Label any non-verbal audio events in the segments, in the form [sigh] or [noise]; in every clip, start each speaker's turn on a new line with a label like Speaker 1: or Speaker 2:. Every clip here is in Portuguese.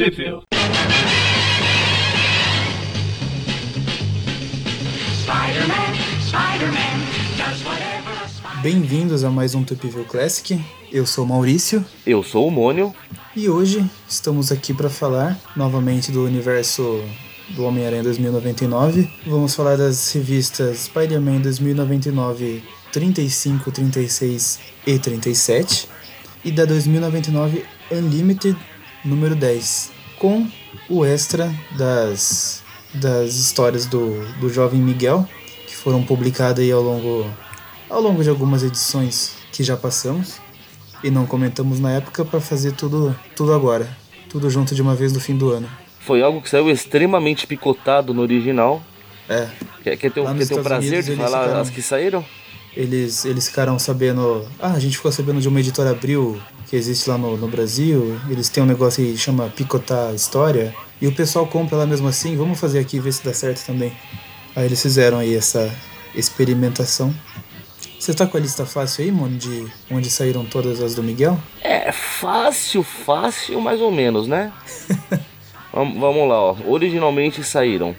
Speaker 1: Sheffield.
Speaker 2: Bem-vindos a mais um Tupiville Classic. Eu sou o Maurício
Speaker 3: Eu sou o Mônio.
Speaker 2: e hoje estamos aqui para falar novamente do universo do Homem-Aranha 2099. Vamos falar das revistas Spider-Man 2099 35, 36 e 37 e da 2099 Unlimited número 10, com o extra das, das histórias do, do jovem Miguel, que foram publicadas aí ao longo, ao longo de algumas edições que já passamos e não comentamos na época para fazer tudo, tudo agora, tudo junto de uma vez no fim do ano.
Speaker 3: Foi algo que saiu extremamente picotado no original.
Speaker 2: É,
Speaker 3: Quer, quer ter, quer ter o prazer
Speaker 2: Unidos
Speaker 3: de falar as que saíram?
Speaker 2: Eles, eles ficaram sabendo. Ah, a gente ficou sabendo de uma editora Abril que existe lá no, no Brasil. Eles têm um negócio que chama Picotar História. E o pessoal compra lá mesmo assim. Vamos fazer aqui e ver se dá certo também. Aí eles fizeram aí essa experimentação. Você tá com a lista fácil aí, mano, de onde saíram todas as do Miguel?
Speaker 3: É fácil, fácil, mais ou menos, né? [laughs] Vam- Vamos lá, ó. Originalmente saíram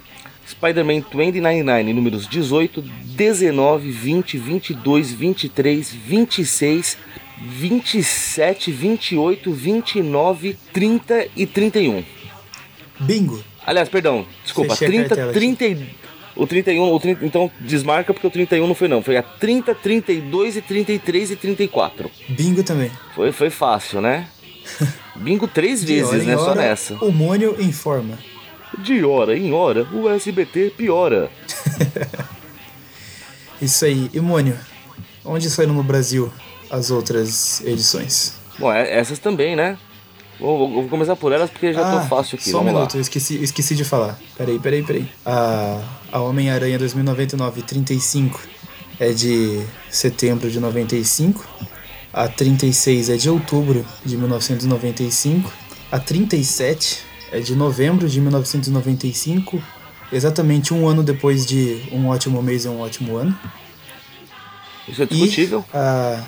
Speaker 3: Spider-Man 2099, números 18, 19, 20, 22, 23, 26, 27, 28, 29, 30 e 31.
Speaker 2: Bingo!
Speaker 3: Aliás, perdão, desculpa,
Speaker 2: Fechei a
Speaker 3: 30,
Speaker 2: cartela aqui.
Speaker 3: 30, e- o 31, o 30, então desmarca porque o 31 não foi não, foi a 30, 32 e 33 e 34.
Speaker 2: Bingo também.
Speaker 3: Foi, foi fácil, né? [laughs] Bingo três
Speaker 2: hora
Speaker 3: vezes, né? Só
Speaker 2: hora,
Speaker 3: nessa.
Speaker 2: O Mônio informa.
Speaker 3: De hora em hora, o SBT piora. [laughs]
Speaker 2: Isso aí. E Mônio, onde saíram no Brasil as outras edições?
Speaker 3: Bom, é- essas também, né? Vou, vou- começar por elas porque já tô fácil aqui.
Speaker 2: Ah, Só um
Speaker 3: Vamos
Speaker 2: minuto,
Speaker 3: lá.
Speaker 2: eu esqueci, esqueci de falar. Peraí, peraí, peraí. A, a Homem-Aranha 2099 35 é de setembro de 95. A 36 é de outubro de 1995. A 37 é de novembro de 1995. Exatamente um ano depois de Um Ótimo Mês e Um Ótimo Ano.
Speaker 3: Isso é discutível.
Speaker 2: E a,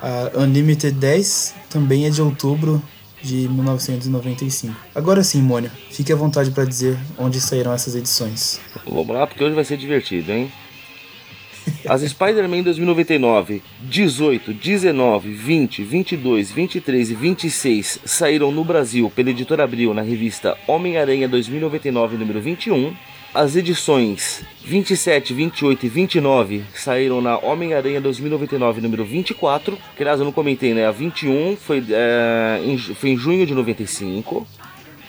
Speaker 2: a Unlimited 10 também é de outubro de 1995. Agora sim, Mônio, fique à vontade para dizer onde saíram essas edições.
Speaker 3: Vamos lá, porque hoje vai ser divertido, hein? As Spider-Man 2099, 18, 19, 20, 22, 23 e 26 saíram no Brasil pela editora Abril na revista Homem-Aranha 2099, número 21. As edições 27, 28 e 29 saíram na Homem-Aranha 2099, número 24. Que aliás eu não comentei, né? A 21 foi, é, em, foi em junho de 95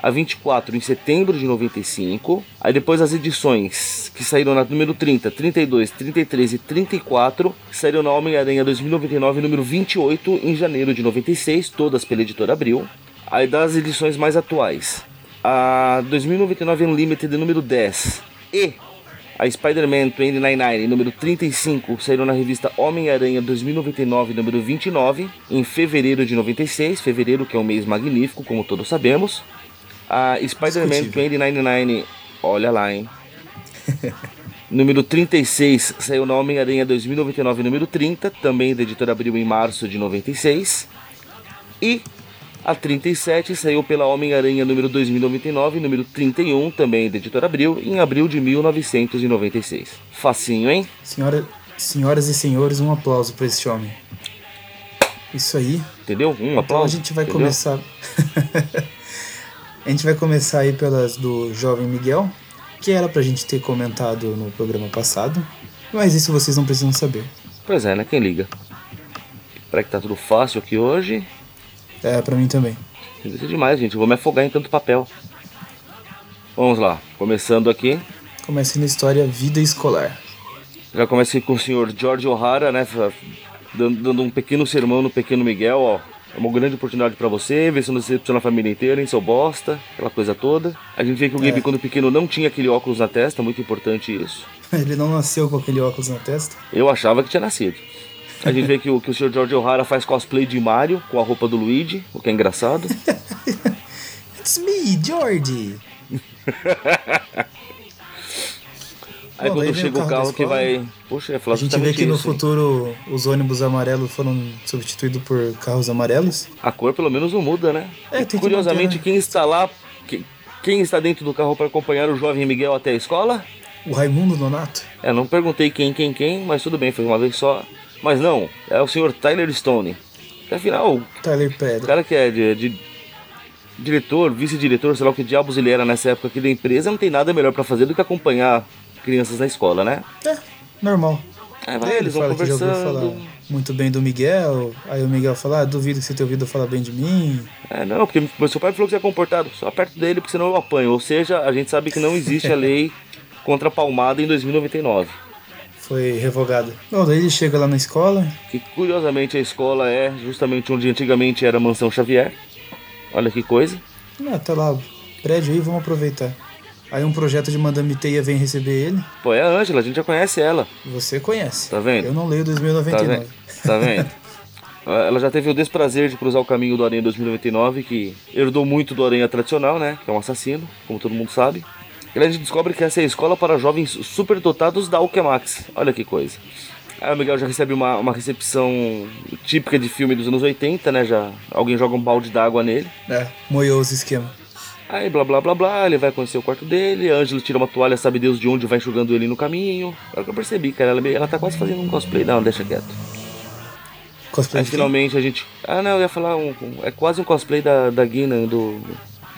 Speaker 3: a 24 em setembro de 95. Aí depois as edições que saíram na número 30, 32, 33 e 34 saíram na Homem-Aranha 2099, número 28 em janeiro de 96, todas pela editora Abril. Aí das edições mais atuais, a 2099 Unlimited número 10 e a Spider-Man 2099, número 35, saíram na revista Homem-Aranha 2099, número 29, em fevereiro de 96, fevereiro que é um mês magnífico, como todos sabemos. A Spider-Man
Speaker 2: Discutível.
Speaker 3: 2099, olha lá, hein? [laughs] número 36 saiu na Homem-Aranha 2099, número 30, também da editora Abril em março de 96. E a 37 saiu pela Homem-Aranha número 2099, número 31, também da editora Abril, em abril de 1996. Facinho, hein?
Speaker 2: Senhora, senhoras e senhores, um aplauso para esse homem. Isso aí.
Speaker 3: Entendeu? Um
Speaker 2: Então
Speaker 3: aplauso.
Speaker 2: a gente vai
Speaker 3: entendeu?
Speaker 2: começar. [laughs] a gente vai começar aí pelas do Jovem Miguel, que era pra gente ter comentado no programa passado. Mas isso vocês não precisam saber.
Speaker 3: Pois é, né? Quem liga? Será que tá tudo fácil aqui hoje?
Speaker 2: É, pra mim também.
Speaker 3: Isso é demais, gente. Eu vou me afogar em tanto papel. Vamos lá. Começando aqui.
Speaker 2: Comece na história Vida Escolar.
Speaker 3: Já comecei com o senhor George O'Hara, né? dando um pequeno sermão no pequeno Miguel, ó. É uma grande oportunidade pra você, ver se não decepciona a família inteira, hein, seu bosta, aquela coisa toda. A gente vê que o Gabe,
Speaker 2: É.
Speaker 3: quando pequeno, não tinha aquele óculos na testa, muito importante isso. [laughs]
Speaker 2: Ele não nasceu com aquele óculos na testa.
Speaker 3: Eu achava que tinha nascido. A gente vê que o, que o senhor George O'Hara faz cosplay de Mario com a roupa do Luigi, o que é engraçado. [laughs]
Speaker 2: It's me, George! [laughs]
Speaker 3: Aí
Speaker 2: Bom,
Speaker 3: quando chega
Speaker 2: o
Speaker 3: o
Speaker 2: carro
Speaker 3: carro que vai. Poxa, é falar
Speaker 2: A gente vê que no
Speaker 3: isso, hein?
Speaker 2: futuro os ônibus amarelos foram substituídos por carros amarelos.
Speaker 3: A cor pelo menos não muda, né?
Speaker 2: É,
Speaker 3: E,
Speaker 2: tem que
Speaker 3: Curiosamente,
Speaker 2: manter, né?
Speaker 3: quem está lá que- quem está dentro do carro para acompanhar o jovem Miguel até a escola?
Speaker 2: O Raimundo Nonato?
Speaker 3: É, não perguntei quem, quem, quem, mas tudo bem, foi uma vez só. Mas não, é o senhor Tyler Stone. Que, afinal,
Speaker 2: Tyler
Speaker 3: o
Speaker 2: Pedra.
Speaker 3: cara que é de, de diretor, vice-diretor, sei lá o que diabos ele era nessa época aqui da empresa, não tem nada melhor pra fazer do que acompanhar crianças na escola, né?
Speaker 2: É, normal.
Speaker 3: Aí vai, eles vão
Speaker 2: fala que já
Speaker 3: conversando.
Speaker 2: falar muito bem do Miguel. Aí o Miguel fala, ah, duvido que você tenha ouvido falar bem de mim.
Speaker 3: É, não, porque meu seu pai falou que você é comportado, só perto dele, porque senão eu apanho. Ou seja, a gente sabe que não existe a lei [laughs] contra a palmada em 2099.
Speaker 2: Foi revogado. Bom, daí ele chega lá na escola.
Speaker 3: Que curiosamente a escola é justamente onde antigamente era a Mansão Xavier. Olha que coisa.
Speaker 2: Ah, tá lá, prédio aí, vamos aproveitar. Aí um projeto de Madame Teia vem receber ele.
Speaker 3: Pô, é a Ângela, a gente já conhece ela.
Speaker 2: Você conhece.
Speaker 3: Tá vendo?
Speaker 2: Eu não leio
Speaker 3: Tá
Speaker 2: 2099.
Speaker 3: vendo? Tá vendo? [laughs] Ela já teve o desprazer de cruzar o caminho do Aranha 2099, que herdou muito do Aranha tradicional, né? Que é um assassino, como todo mundo sabe. E aí a gente descobre que essa é a escola para jovens superdotados da Alchemax. Olha que coisa. Aí o Miguel já recebe uma, uma recepção típica de filme dos anos 80, né? Já alguém joga um balde d'água nele.
Speaker 2: É, moiou os esquemas.
Speaker 3: Aí blá blá blá blá, ele vai conhecer o quarto dele, a Ângela tira uma toalha, sabe Deus de onde, vai enxugando ele no caminho. Agora que eu percebi, cara, ela, ela tá quase fazendo um cosplay, não, deixa quieto.
Speaker 2: Cosplay
Speaker 3: Aí finalmente a gente. Ah não, eu ia falar um. um- é quase um cosplay da, da Guinan do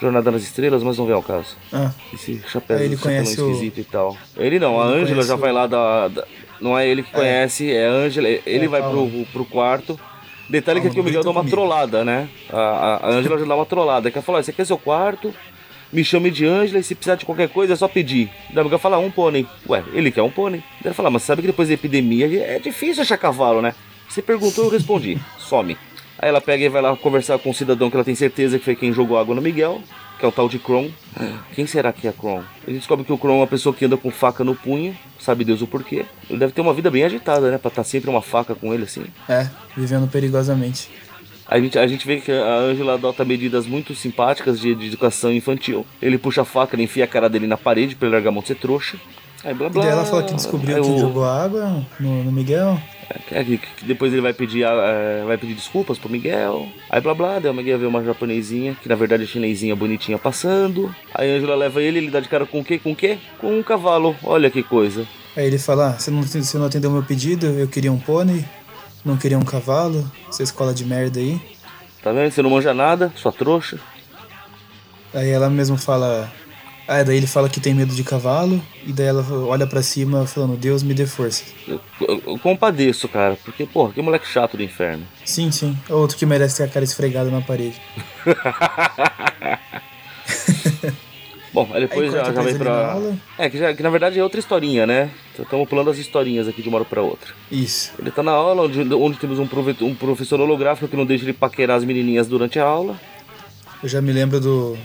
Speaker 3: Jornada nas Estrelas, mas não vem ao caso.
Speaker 2: Ah,
Speaker 3: Esse chapéu,
Speaker 2: ele conhece o-
Speaker 3: esquisito e tal. Ele não, a
Speaker 2: Ele
Speaker 3: Ângela
Speaker 2: conhece
Speaker 3: já vai lá da, da- Não é ele que conhece, é a Ângela. Ele
Speaker 2: É,
Speaker 3: vai
Speaker 2: calma.
Speaker 3: pro, pro quarto. Detalhe que aqui o Miguel dá
Speaker 2: grita
Speaker 3: uma
Speaker 2: comigo.
Speaker 3: trollada, né? A, a, a Ângela já dá uma trollada. Que ela fala: "Ó, esse aqui é seu quarto. Me chame de Ângela e se precisar de qualquer coisa é só pedir. Daí o Miguel fala: um pônei. Ué, ele quer um pônei. Ele fala: mas sabe que depois da epidemia é difícil achar cavalo, né? Você perguntou, eu respondi. Some. Aí ela pega e vai lá conversar com um cidadão que ela tem certeza que foi quem jogou água no Miguel, que é o tal de Kron. Quem será que é Kron? A gente descobre que o Kron é uma pessoa que anda com faca no punho, sabe Deus o porquê. Ele deve ter uma vida bem agitada, né? Pra estar sempre uma faca com ele assim.
Speaker 2: é, vivendo perigosamente.
Speaker 3: A gente, a gente vê que a Angela adota medidas muito simpáticas de, de educação infantil. Ele puxa a faca, ele enfia a cara dele na parede pra ele largar a mão de ser trouxa. Aí blá
Speaker 2: E
Speaker 3: blá.
Speaker 2: daí ela fala que descobriu
Speaker 3: Aí
Speaker 2: quem
Speaker 3: o-
Speaker 2: jogou água no, no Miguel.
Speaker 3: É, que, que depois ele vai pedir, é, vai pedir desculpas pro Miguel. Aí blá blá, daí o Miguel vê uma japonesinha, que na verdade é chinesinha bonitinha passando. Aí a Angela leva ele, ele dá de cara com o quê? Com o quê? Com um cavalo. Olha que coisa.
Speaker 2: Aí ele fala, ah, você não, você não atendeu meu pedido, eu queria um pônei, não queria um cavalo, essa escola de merda aí.
Speaker 3: Tá vendo? Você não manja nada, sua trouxa.
Speaker 2: Aí ela mesmo fala. Ah, daí ele fala que tem medo de cavalo, e daí ela olha pra cima falando, Deus me dê força.
Speaker 3: Eu, eu- eu compadeço, cara, porque, porra, que moleque chato do inferno.
Speaker 2: Sim, sim. É outro que merece ter a cara esfregada na parede. [laughs]
Speaker 3: Bom, aí depois
Speaker 2: Aí
Speaker 3: já, já vem
Speaker 2: pra.
Speaker 3: É, que, já, que na verdade é outra historinha, né? Estamos pulando as historinhas aqui de uma hora pra outra.
Speaker 2: Isso.
Speaker 3: Ele tá na aula, onde, onde temos um, um professor holográfico que não deixa ele paquerar as menininhas durante a aula.
Speaker 2: Eu já me lembro do,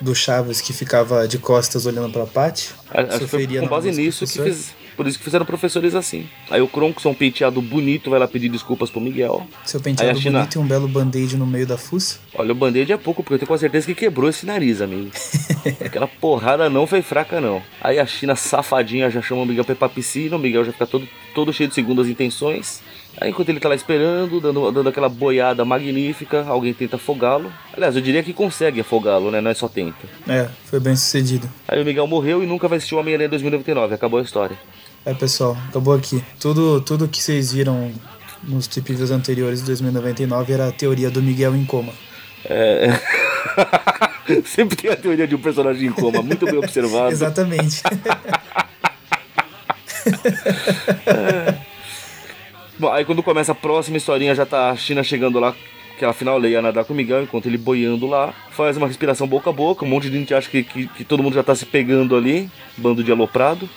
Speaker 2: do Chaves que ficava de costas olhando pra Paty.
Speaker 3: A- Acho que foi com base nisso que. Por isso que fizeram professores assim. Aí o Kronkson, penteado bonito, vai lá pedir desculpas pro Miguel.
Speaker 2: Seu
Speaker 3: Aí
Speaker 2: penteado
Speaker 3: a China-
Speaker 2: bonito e um belo band-aid no meio da fuça.
Speaker 3: Olha, o band-aid é pouco, porque eu tenho quase certeza que quebrou esse nariz, amigo. [laughs] Aquela porrada não foi fraca, não. Aí a China safadinha já chama o Miguel pra ir pra piscina, o Miguel já fica todo, todo cheio de segundas intenções. Aí enquanto ele tá lá esperando, dando, dando aquela boiada magnífica, alguém tenta afogá-lo. Aliás, eu diria que consegue afogá-lo, né? Não é só tenta.
Speaker 2: É, foi bem sucedido.
Speaker 3: Aí o Miguel morreu e nunca vai assistir o Homem-Aranha 2099, acabou a história.
Speaker 2: É, pessoal, acabou aqui. Tudo, tudo que vocês viram nos views anteriores de 2099 era a teoria do Miguel em coma.
Speaker 3: É... [laughs] Sempre tem a teoria de um personagem em coma, muito bem observado. [laughs]
Speaker 2: Exatamente. [laughs]
Speaker 3: Bom, aí quando começa a próxima historinha, já tá a China chegando lá, que ela afinal ela ia nadar com o Miguel, enquanto ele boiando lá. Faz uma respiração boca a boca, um monte de gente acha que, que, que todo mundo já tá se pegando ali, bando de aloprado.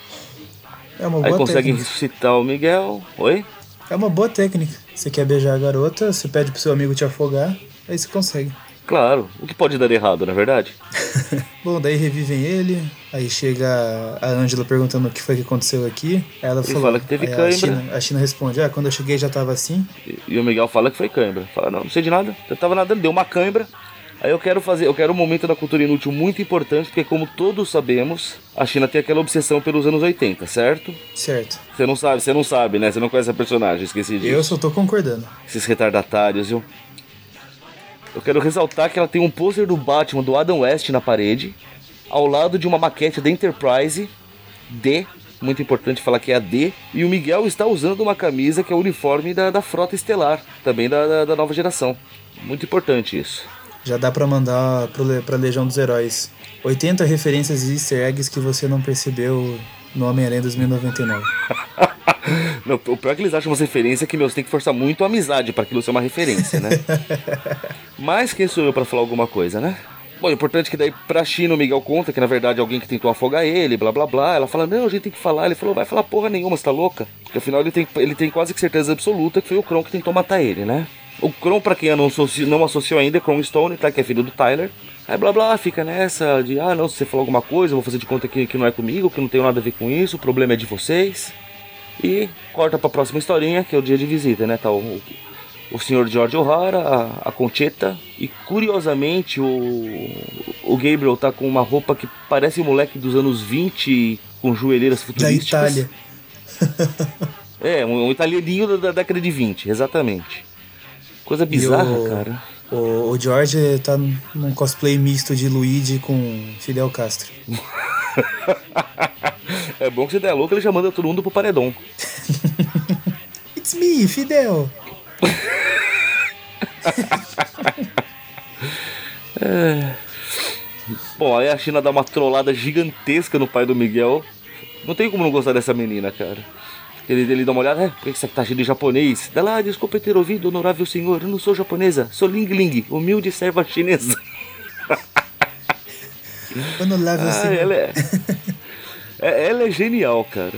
Speaker 2: É uma
Speaker 3: Aí
Speaker 2: boa
Speaker 3: conseguem
Speaker 2: técnica.
Speaker 3: ressuscitar o Miguel. Oi?
Speaker 2: É uma boa técnica. Você quer beijar a garota, você pede pro seu amigo te afogar, aí você consegue.
Speaker 3: Claro, o que pode dar errado, na é verdade? [laughs]
Speaker 2: Bom, daí revivem ele, aí chega a Ângela perguntando o que foi que aconteceu aqui. Ela falou,
Speaker 3: fala que teve cãibra.
Speaker 2: A China, a China responde, ah, quando eu cheguei já tava assim.
Speaker 3: E, e o Miguel fala que foi cãibra. Fala, não, não sei de nada, eu tava nadando, deu uma cãibra. Aí eu quero fazer, eu quero um momento da cultura inútil muito importante, porque como todos sabemos, a China tem aquela obsessão pelos anos 80, certo?
Speaker 2: Certo.
Speaker 3: Você não sabe, você não sabe, né? Você não conhece a personagem, esqueci disso.
Speaker 2: Eu só tô concordando.
Speaker 3: Esses retardatários, viu? Eu quero ressaltar que ela tem um pôster do Batman do Adam West na parede, ao lado de uma maquete da Enterprise D, muito importante falar que é a D, e o Miguel está usando uma camisa que é o uniforme da, da frota estelar, também da, da, da nova geração. Muito importante isso.
Speaker 2: Já dá pra mandar pro, pra Legião dos Heróis. 80 referências e easter eggs que você não percebeu no Homem-Aranha 2099. [laughs]
Speaker 3: Não, o pior é que eles acham umas referências que, meus, tem que forçar muito a amizade para aquilo ser uma referência, né? [laughs] Mas quem sou eu para falar alguma coisa, né? Bom, o importante é que daí pra China o Miguel conta que na verdade alguém que tentou afogar ele, blá blá blá. Ela fala, não, a gente tem que falar. Ele falou, vai falar porra nenhuma, você tá louca? Porque afinal ele tem, ele tem quase que certeza absoluta que foi o Kron que tentou matar ele, né? O Kron, pra quem não, associo, não associou ainda, é Kron Stone, tá? Que é filho do Tyler. Aí blá blá, fica nessa de, ah não, se você falou alguma coisa, eu vou fazer de conta que, que não é comigo, que não tenho nada a ver com isso, o problema é de vocês. E corta pra próxima historinha, que é o dia de visita, né? Tá o, o senhor George O'Hara, a, a Concheta, e curiosamente o, o Gabriel tá com uma roupa que parece um moleque dos anos 20, com joelheiras futurísticas.
Speaker 2: Da Itália. [laughs]
Speaker 3: é, um, um italianinho da, da, década de 20, exatamente. Coisa bizarra, o, cara.
Speaker 2: O, o George tá num cosplay misto de Luigi com Fidel Castro. [laughs]
Speaker 3: é bom que se der louco, ele já manda todo mundo pro paredão. [laughs]
Speaker 2: It's me, Fidel. [laughs]
Speaker 3: é. Bom, aí a China dá uma trollada gigantesca no pai do Miguel. Não tem como não gostar dessa menina, cara. Ele, ele dá uma olhada, é, por que você tá cheio de japonês? Dá lá, desculpa ter ouvido, honorável senhor, eu não sou japonesa, sou Ling Ling, humilde serva chinesa. [laughs]
Speaker 2: honorável ah, senhor.
Speaker 3: Ela é, [laughs] é, ela é genial, cara.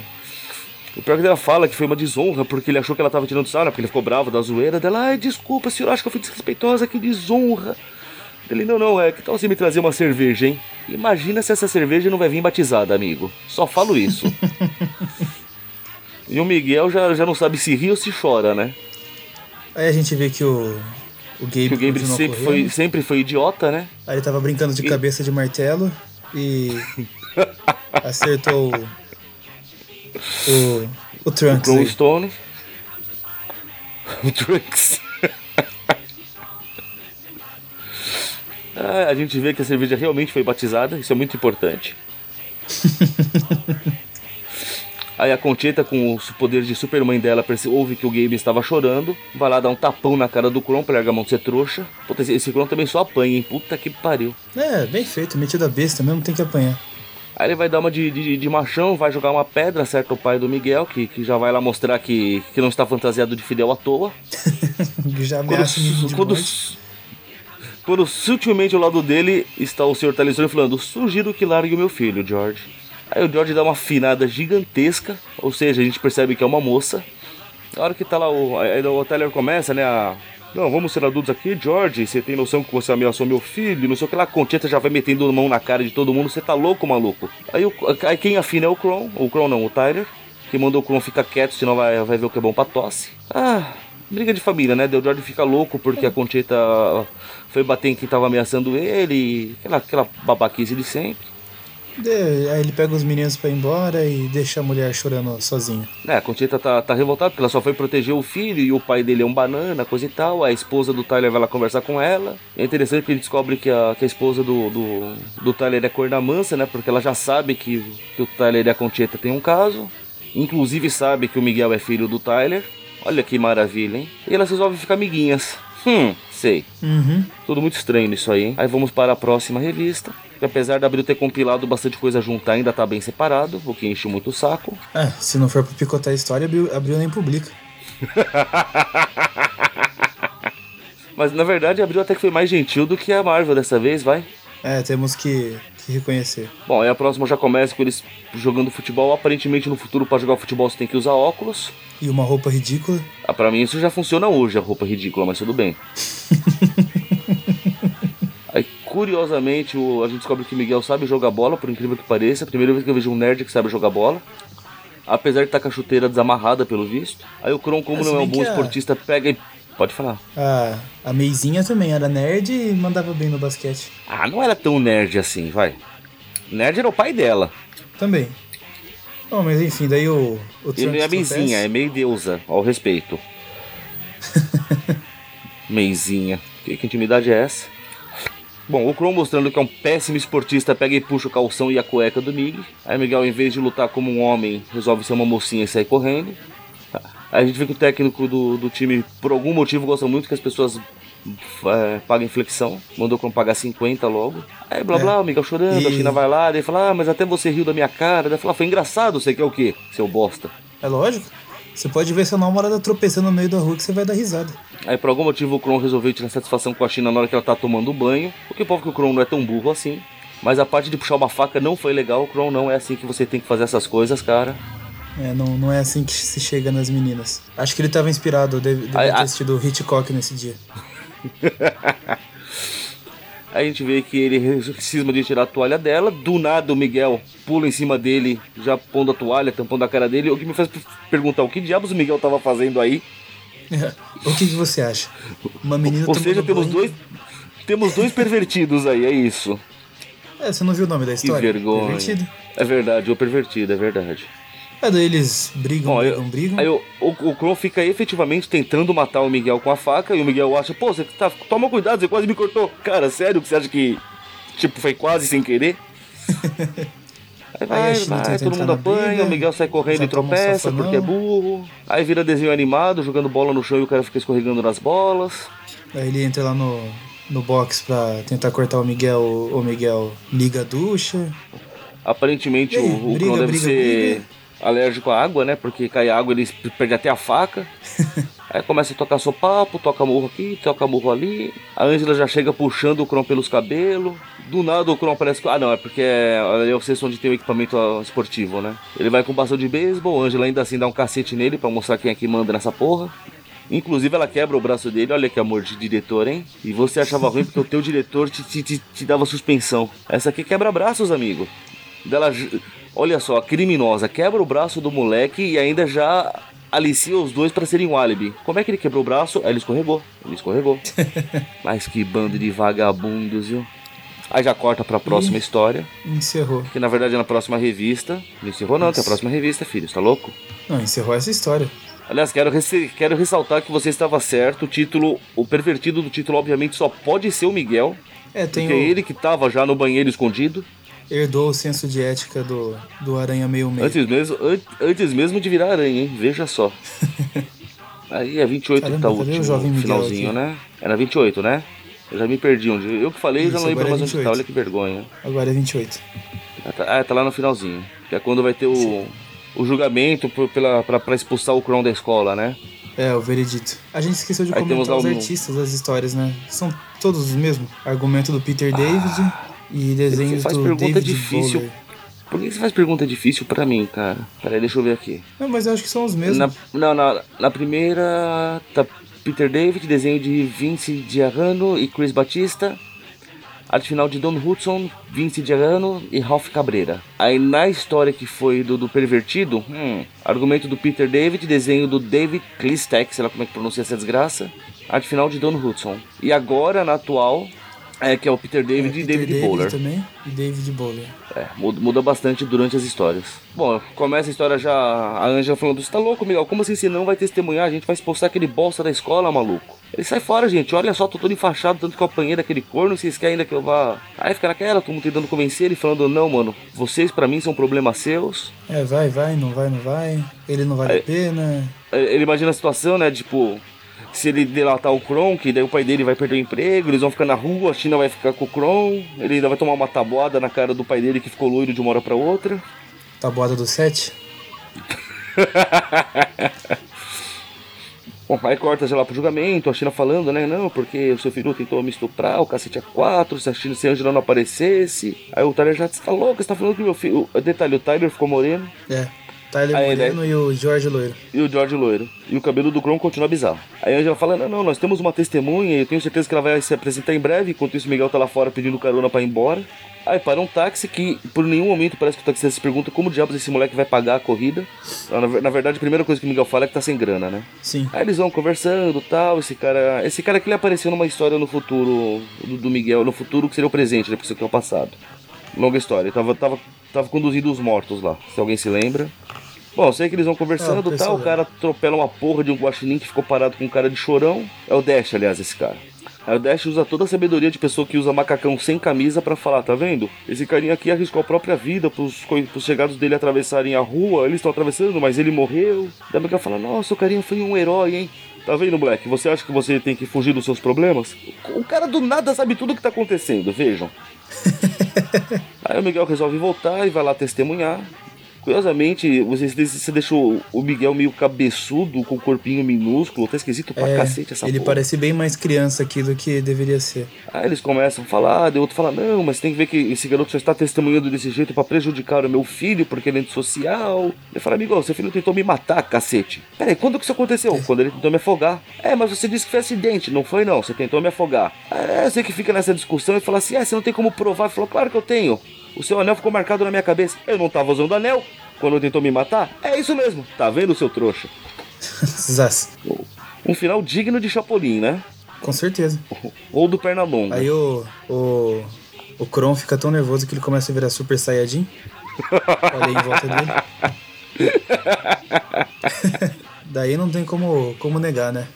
Speaker 3: O pior que ela fala que foi uma desonra, porque ele achou que ela tava tirando sarna, porque ele ficou bravo da zoeira dela. Ai, desculpa, senhor, acho que eu fui desrespeitosa, que desonra. Ele, não, não, é, que tal você me trazer uma cerveja, hein? Imagina se essa cerveja não vai vir batizada, amigo. Só falo isso. [laughs] e o Miguel já, já não sabe se ri ou se chora, né?
Speaker 2: Aí a gente vê que o, o Gabe, que
Speaker 3: o Gabe sempre, foi, sempre foi idiota, né?
Speaker 2: Aí ele tava brincando de e... cabeça de martelo e [laughs] acertou o, o Trunks.
Speaker 3: O Stone. [laughs] O Trunks. ah, a gente vê que a cerveja realmente foi batizada, isso é muito importante. [laughs] Aí a Conchita, com o poder de supermãe dela, ouve que o Gabe estava chorando. Vai lá dar um tapão na cara do Kron pra largar a mão de ser trouxa. Puta, esse Kron também só apanha, hein? Puta que pariu.
Speaker 2: É, bem feito, metido a besta mesmo, tem que apanhar.
Speaker 3: Aí ele vai dar uma de, de, de, machão, vai jogar uma pedra, acerta o pai do Miguel, que, que já vai lá mostrar que, que não está fantasiado de Fidel à toa. [laughs]
Speaker 2: já ameaça quando,
Speaker 3: quando, quando sutilmente ao lado dele está o senhor Talisson falando: Sugiro que largue o meu filho, George. Aí o George dá uma afinada gigantesca, ou seja, a gente percebe que é uma moça. Na hora que tá lá, o, aí o Tyler começa, né, a não, vamos ser adultos aqui, George. Você tem noção que você ameaçou meu filho? Não sei o que lá. Concheta já vai metendo mão na cara de todo mundo. Você tá louco, maluco? Aí, o, aí quem afina é o Kron. O Kron não, o Tyler. Que mandou o Kron ficar quieto, senão vai, vai ver o que é bom pra tosse. Ah, briga de família, né? O George fica louco porque a Concheta foi bater em quem tava ameaçando ele. Aquela, aquela babaquice de sempre.
Speaker 2: Aí ele pega os meninos para ir embora e deixa a mulher chorando sozinha.
Speaker 3: É, a Conchita tá, tá revoltada porque ela só foi proteger o filho e o pai dele é um banana, coisa e tal. A esposa do Tyler vai lá conversar com ela. É interessante que ele descobre que a, que a esposa do, do, do Tyler é mansa, né? Porque ela já sabe que, que o Tyler e a Conchita tem um caso. Inclusive sabe que o Miguel é filho do Tyler. Olha que maravilha, hein? E elas resolvem ficar amiguinhas. Hum, sei.
Speaker 2: Uhum.
Speaker 3: Tudo muito estranho isso aí, hein? Aí vamos para a próxima revista que apesar da Abril ter compilado bastante coisa junto, ainda tá bem separado, o que enche muito o saco.
Speaker 2: É, se não for pra picotar a história, Abril, Abril nem publica. [laughs]
Speaker 3: Mas na verdade, Abril até que foi mais gentil do que a Marvel dessa vez, vai.
Speaker 2: É, temos que, que reconhecer.
Speaker 3: Bom, aí a próxima já começa com eles jogando futebol. Aparentemente no futuro, para jogar futebol, você tem que usar óculos.
Speaker 2: E uma roupa ridícula.
Speaker 3: Ah, pra mim isso já funciona hoje, a roupa ridícula, mas tudo bem. [laughs] Curiosamente, o, a gente descobre que Miguel sabe jogar bola, por incrível que pareça. A primeira vez que eu vejo um nerd que sabe jogar bola. Apesar de estar tá com a chuteira desamarrada, pelo visto. Aí o Kron, como não é um bom esportista, pega e. Pode falar.
Speaker 2: A, a Meizinha também era nerd e mandava bem no basquete.
Speaker 3: Ah, não era tão nerd assim, vai. Nerd era o pai dela.
Speaker 2: Também. Bom, mas enfim, daí o. o
Speaker 3: é a Meizinha, é meio deusa, ao respeito. [laughs] Meizinha. Que, que intimidade é essa? Bom, o Kron mostrando que é um péssimo esportista, pega e puxa o calção e a cueca do Mig. Aí Miguel, em vez de lutar como um homem, resolve ser uma mocinha e sair correndo. A gente vê que o técnico do, do time, por algum motivo, gosta muito que as pessoas é, paguem flexão. Mandou o Kron pagar 50 logo. Aí blá blá, é. o Miguel chorando, e... a China vai lá, daí fala, ah, mas até você riu da minha cara. Daí fala, foi engraçado, você quer o quê, seu bosta?
Speaker 2: É lógico. Você pode ver seu namorada tropeçando no meio da rua que você vai dar risada.
Speaker 3: Aí por algum motivo o Kron resolveu tirar satisfação com a China na hora que ela tá tomando banho. Porque povo que o Kron não é tão burro assim. Mas a parte de puxar uma faca não foi legal. O Kron não é assim que você tem que fazer essas coisas, cara.
Speaker 2: É, não, não é assim que se chega nas meninas. Acho que ele tava inspirado, deve, deve ter assistido Hitchcock nesse dia.
Speaker 3: Aí [laughs] a gente vê que ele cisma de tirar a toalha dela. Do nada o Miguel pula em cima dele, já pondo a toalha, tampando a cara dele. O que me faz perguntar o que diabos o Miguel tava fazendo aí.
Speaker 2: o que, que, você acha? Uma menina
Speaker 3: Ou seja, temos dois, temos dois pervertidos aí, é isso.
Speaker 2: É, você não viu o nome da história?
Speaker 3: Que vergonha. Pervertido. É verdade, o pervertido, é verdade.
Speaker 2: É, daí eles brigam, Bom, brigam,
Speaker 3: eu,
Speaker 2: brigam.
Speaker 3: Aí o, o, o Kron fica efetivamente tentando matar o Miguel com a faca e o Miguel acha, pô, você tá, toma cuidado, você quase me cortou. Cara, sério que você acha que, tipo, foi quase sem querer? [laughs] Aí vai, aí vai, todo mundo apanha, briga, o Miguel sai correndo e tropeça porque é burro. Aí vira desenho animado, jogando bola no chão e o cara fica escorregando nas bolas.
Speaker 2: Aí ele entra lá no, no box pra tentar cortar o Miguel, o Miguel liga a ducha.
Speaker 3: Aparentemente aí, o, o briga, deve briga, ser. Briga alérgico à água, né? Porque cai água, ele perde até a faca. [laughs] Aí começa a tocar sopapo, toca murro aqui, toca murro ali. A Ângela já chega puxando o Kron pelos cabelos. Do nada o Kron parece que. Ah, não, é porque é, é o cesto onde tem o equipamento esportivo, né? Ele vai com bastão de beisebol, a Ângela ainda assim dá um cacete nele para mostrar quem é que manda nessa porra. Inclusive ela quebra o braço dele, olha que amor de diretor, hein? E você achava ruim porque o teu diretor te, te, te, te dava suspensão. Essa aqui quebra braços, amigo. Dela Olha só, a criminosa quebra o braço do moleque e ainda já alicia os dois para serem um álibi. Como é que ele quebrou o braço? Aí ele escorregou. Ele escorregou. [laughs] Mas que bando de vagabundos, viu? Aí já corta pra próxima e história.
Speaker 2: Encerrou.
Speaker 3: Que na verdade é na próxima revista. Não encerrou não, Isso. tem a próxima revista, filho. Você tá louco?
Speaker 2: Não, encerrou essa história.
Speaker 3: Aliás, quero, quero ressaltar que você estava certo. O título, o pervertido do título, obviamente, só pode ser o Miguel. É, tem porque o... é ele que tava já no banheiro escondido
Speaker 2: herdou o senso de ética do, do Aranha meio meio.
Speaker 3: Antes mesmo, an antes mesmo de virar aranha, hein? Veja só. [laughs] Aí é 28 Caramba, que tá o último finalzinho, aqui? né? Era 28, né? Eu já me perdi onde. Eu que falei, Isso, já não lembro é mais onde tá. Olha que vergonha.
Speaker 2: Agora é 28.
Speaker 3: Ah, tá, ah, tá lá no finalzinho. Que é quando vai ter o, o julgamento pela, pra, pra expulsar o Crown da escola, né?
Speaker 2: É, o veredito. A gente esqueceu de Aí comentar os artistas das histórias, né? São todos os mesmos. Argumento do Peter ah. David e desenhos faz do pergunta David difícil. Bowler.
Speaker 3: Por que você faz pergunta difícil pra mim, cara? Peraí, deixa eu ver aqui.
Speaker 2: Não, mas eu acho que são os mesmos.
Speaker 3: Na, não, na, na primeira tá Peter David, desenho de Vince Diarano e Chris Batista. Arte final de Don Hudson, Vince Diarano e Ralph Cabreira. Aí na história que foi do, do pervertido, hum, argumento do Peter David, desenho do David Klistek, sei lá como é que pronuncia essa desgraça. Arte final de Don Hudson. E agora, na atual, é, que é o Peter David é, e David David Bowler.
Speaker 2: também e David Bowler.
Speaker 3: É, muda, muda, bastante durante as histórias. Bom, começa a história já, a Angela falando, você tá louco, Miguel? Como assim você não vai testemunhar? A gente vai expulsar aquele bosta da escola, maluco. Ele sai fora, gente. Olha só, tô todo enfaixado, tanto que eu apanhei daquele corno. Vocês querem ainda que eu vá. Aí fica naquela, todo mundo tentando convencer ele, falando: Não, mano, vocês para mim são problemas seus.
Speaker 2: É, vai, vai, não vai, não vai. Ele não vale Aí, a pena.
Speaker 3: Ele imagina a situação, né? Tipo, se ele delatar o Kron, que daí o pai dele vai perder o emprego, eles vão ficar na rua, a China vai ficar com o Kron, ele ainda vai tomar uma tabuada na cara do pai dele que ficou loiro de uma hora pra outra.
Speaker 2: Tabuada do 7? [laughs]
Speaker 3: Bom, aí corta já lá pro julgamento, a China falando, né? Não, porque o seu filho tentou me estuprar, o cacete é 4, se a China se a Angela não aparecesse. Aí o Tyler já disse, tá louco, você tá falando que meu filho. Detalhe, o Tyler ficou moreno.
Speaker 2: É. Tyler aí, Moreno né? e o George Loiro.
Speaker 3: E o George Loiro. E o cabelo do Grom continua bizarro. Aí a Angela fala: Não, não, nós temos uma testemunha e eu tenho certeza que ela vai se apresentar em breve. Enquanto isso, o Miguel tá lá fora pedindo carona pra ir embora. Aí para um táxi que por nenhum momento parece que o taxista se pergunta como diabos esse moleque vai pagar a corrida. Na, na, verdade, a primeira coisa que o Miguel fala é que tá sem grana, né?
Speaker 2: Sim.
Speaker 3: Aí eles vão conversando tal. Esse cara. Esse cara que ele apareceu numa história no futuro do, do Miguel, no futuro que seria o presente, né? Porque isso aqui é o passado. Longa história. Ele tava, tava, tava conduzindo os mortos lá, se alguém se lembra. Bom, sei que eles vão conversando
Speaker 2: Ah,
Speaker 3: tal, o cara atropela uma porra de um guaxinim que ficou parado com um cara de chorão. É o Dash, aliás, esse cara. Aí o Dash usa toda a sabedoria de pessoa que usa macacão sem camisa pra falar, tá vendo? Esse carinha aqui arriscou a própria vida pros, pros chegados dele atravessarem a rua, eles estão atravessando, mas ele morreu. Daí o cara fala, nossa, o carinha foi um herói, hein? Tá vendo, moleque? Você acha que você tem que fugir dos seus problemas? O cara do nada sabe tudo o que tá acontecendo, vejam. [laughs] Aí o Miguel resolve voltar e vai lá testemunhar. Curiosamente, você, você deixou o Miguel meio cabeçudo, com o corpinho minúsculo, tá esquisito pra
Speaker 2: É,
Speaker 3: cacete essa
Speaker 2: ele
Speaker 3: porra.
Speaker 2: parece bem mais criança aqui do que deveria ser.
Speaker 3: Aí eles começam a falar, daí outro fala, não, mas tem que ver que esse garoto só está testemunhando desse jeito pra prejudicar o meu filho, porque ele é antissocial. Ele fala, amigo, seu filho tentou me matar, cacete. Peraí, quando que isso aconteceu? Quando ele tentou me afogar. É, mas você disse que foi acidente, não foi não, você tentou me afogar. É, sei que fica nessa discussão e fala assim, é, você não tem como provar. Ele falou, claro que eu tenho. O seu anel ficou marcado na minha cabeça. Eu não tava usando anel quando tentou me matar? É isso mesmo, tá vendo, seu trouxa? [laughs]
Speaker 2: Zaz.
Speaker 3: Um final digno de Chapolin, né?
Speaker 2: Com certeza. [laughs]
Speaker 3: Ou do Pernalonga.
Speaker 2: Aí o, o, o Kron fica tão nervoso que ele começa a virar Super Saiyajin. Olha aí em volta dele. [laughs] Daí não tem como, como negar, né?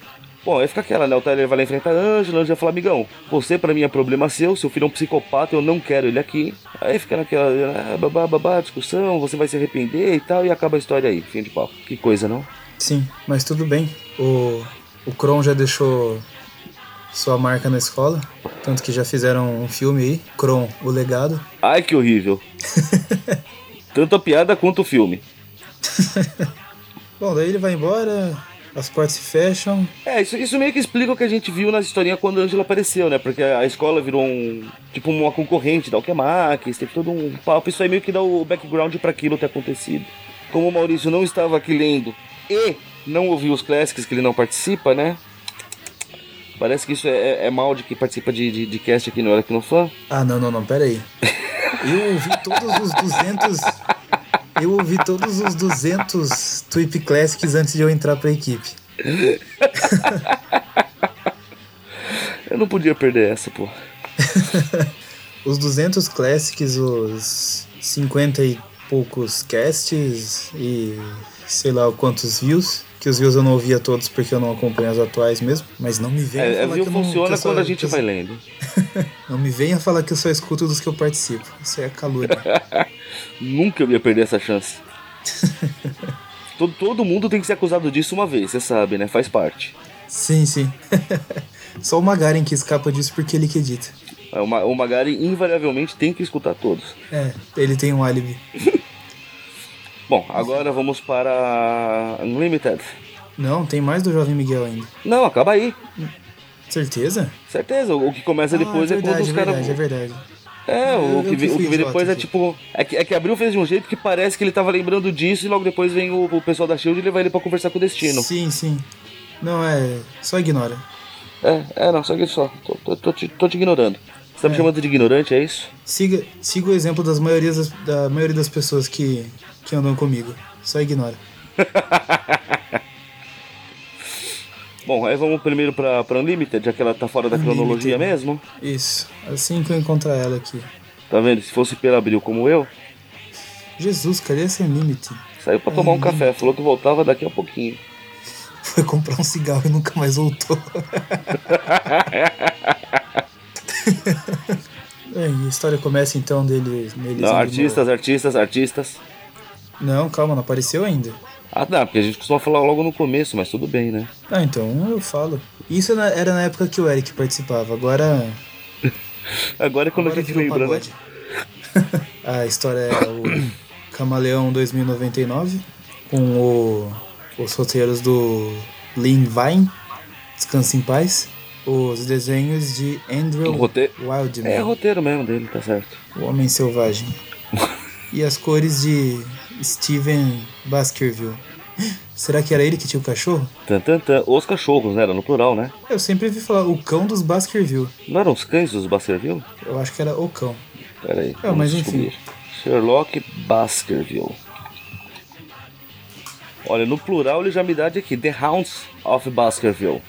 Speaker 3: Bom, aí fica aquela, né? O Tyler vai lá enfrentar a Angela, a Angela fala, amigão, você pra mim é problema seu, seu filho é um psicopata, eu não quero ele aqui. Aí fica naquela, ah, babá, babá, discussão, você vai se arrepender e tal, e acaba a história aí, fim de papo. Que coisa, não?
Speaker 2: Sim, mas tudo bem. O, o Kron já deixou sua marca na escola. Tanto que já fizeram um filme aí, Kron, o legado.
Speaker 3: Ai, que horrível. [laughs] Tanto a piada quanto o filme.
Speaker 2: Bom, daí ele vai embora, as portas se fecham.
Speaker 3: É, isso, isso meio que explica o que a gente viu nas historinhas quando a Angela apareceu, né? Porque a escola virou um. Tipo, uma concorrente da Alquemax, teve todo um papo. Isso aí meio que dá o background pra aquilo ter acontecido. Como o Maurício não estava aqui lendo e não ouviu os classics que ele não participa, né? Parece que isso é, é- é mal de quem participa de, de, de cast aqui no Hora que no Fã.
Speaker 2: Ah, não, não, não, pera aí. Eu ouvi todos os 200. Eu ouvi todos os 200 Tweep Classics antes de eu entrar pra equipe. [laughs]
Speaker 3: Eu não podia perder essa, pô. [laughs]
Speaker 2: Os 200 Classics, os 50 e poucos casts e sei lá quantos views. Que os views eu não ouvia todos porque eu não acompanho os atuais mesmo. Mas não me venha
Speaker 3: É,
Speaker 2: falar
Speaker 3: viu,
Speaker 2: que eu não,
Speaker 3: funciona
Speaker 2: eu só-
Speaker 3: quando a gente
Speaker 2: eu-
Speaker 3: vai lendo. [laughs]
Speaker 2: Não me venha falar que eu só escuto dos que eu participo. Isso é calúnia.
Speaker 3: Nunca eu ia perder essa chance. [laughs] todo, todo mundo tem que ser acusado disso uma vez, você sabe, né? Faz parte.
Speaker 2: sim, sim. [laughs] Só o Magaren que escapa disso porque ele que edita.
Speaker 3: É, O Ma- o Magari invariavelmente tem que escutar todos.
Speaker 2: É, ele tem um álibi. [laughs]
Speaker 3: Bom, agora vamos para Unlimited.
Speaker 2: Não, tem mais do Jovem Miguel ainda.
Speaker 3: Não, acaba aí.
Speaker 2: Certeza?
Speaker 3: Certeza, o que começa depois
Speaker 2: ah,
Speaker 3: é,
Speaker 2: é
Speaker 3: quando
Speaker 2: verdade,
Speaker 3: os
Speaker 2: é
Speaker 3: caras.
Speaker 2: verdade, é verdade.
Speaker 3: É, o que, vem- o que vem depois é tipo. É que, é que Abril fez de um jeito que parece que ele tava lembrando disso e logo depois vem o, o pessoal da Shield e levar ele pra conversar com o Destino.
Speaker 2: Sim, sim. Não, é. Só ignora.
Speaker 3: É, é, não, só que só. Tô, tô, tô te, tô te ignorando. Você tá me chamando de ignorante, é isso?
Speaker 2: Siga, siga o exemplo das maiorias das- da maioria das pessoas que, que andam comigo. Só ignora. [laughs]
Speaker 3: Bom, aí vamos primeiro pra, pra Unlimited, já que ela tá fora da
Speaker 2: Unlimited.
Speaker 3: cronologia mesmo.
Speaker 2: Isso. Assim que eu encontrar ela aqui.
Speaker 3: Tá vendo? Se fosse pelo Abril como eu,
Speaker 2: Jesus, cadê essa limite?
Speaker 3: saiu pra tomar um café. Falou que voltava daqui a pouquinho. [laughs]
Speaker 2: Foi comprar um cigarro e nunca mais voltou. [laughs] Bem, a história começa então dele.
Speaker 3: Não, artistas, artistas, artistas.
Speaker 2: Não, calma, não apareceu ainda.
Speaker 3: Ah, não, porque a gente costuma falar logo no começo, mas tudo bem, né?
Speaker 2: Ah, então eu falo. Isso era na época que o Eric participava, agora. [laughs]
Speaker 3: Agora é quando
Speaker 2: agora
Speaker 3: a gente lembra, né? [laughs]
Speaker 2: a história é o Camaleão 2099, com o, os roteiros do Lin Vine, Descanse em Paz, os desenhos de Andrew
Speaker 3: rote-
Speaker 2: Wildman,
Speaker 3: É roteiro mesmo dele, tá certo.
Speaker 2: o Homem Selvagem, [laughs] e as cores de Steven Baskerville. Será que era ele que tinha o cachorro?
Speaker 3: Tan, tan, tan. Os cachorros, né? Era no plural, né?
Speaker 2: Eu sempre vi falar o cão dos Baskerville.
Speaker 3: Não eram os cães dos Baskerville?
Speaker 2: Eu acho que era o cão.
Speaker 3: Pera aí.
Speaker 2: É, mas
Speaker 3: descobrir.
Speaker 2: enfim.
Speaker 3: Sherlock Baskerville. Olha, no plural ele já me dá de aqui. The Hounds of Baskerville.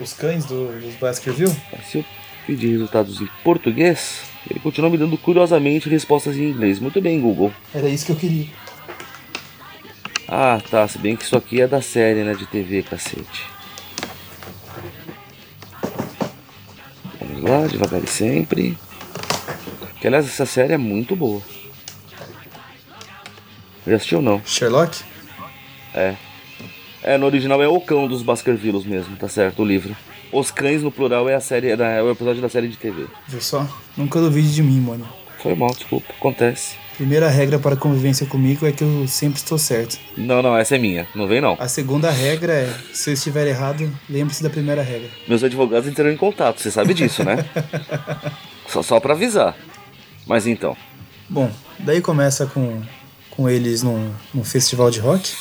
Speaker 2: Os cães do- dos Baskerville?
Speaker 3: Se eu pedir resultados em português, ele continua me dando curiosamente respostas em inglês. Muito bem, Google.
Speaker 2: Era isso que eu queria.
Speaker 3: Ah, tá. Se bem que isso aqui é da série, né? De TV, cacete. Vamos lá, devagar e sempre. Que aliás, essa série é muito boa. Já assistiu não?
Speaker 2: Sherlock?
Speaker 3: É. É, no original é O Cão dos Baskervilles mesmo, tá certo, o livro. Os Cães no plural é a série, é o episódio da série de TV.
Speaker 2: Viu só? Nunca duvide de mim, mano.
Speaker 3: Foi mal, desculpa, acontece.
Speaker 2: Primeira regra para convivência comigo é que eu sempre estou certo.
Speaker 3: Não, não, essa é minha, não vem não.
Speaker 2: A segunda regra é, se eu estiver errado, lembre-se da primeira regra.
Speaker 3: Meus advogados entraram em contato, você sabe disso, né? [laughs] só, só pra avisar. Mas então.
Speaker 2: Bom, daí começa com, com eles num, num festival de rock.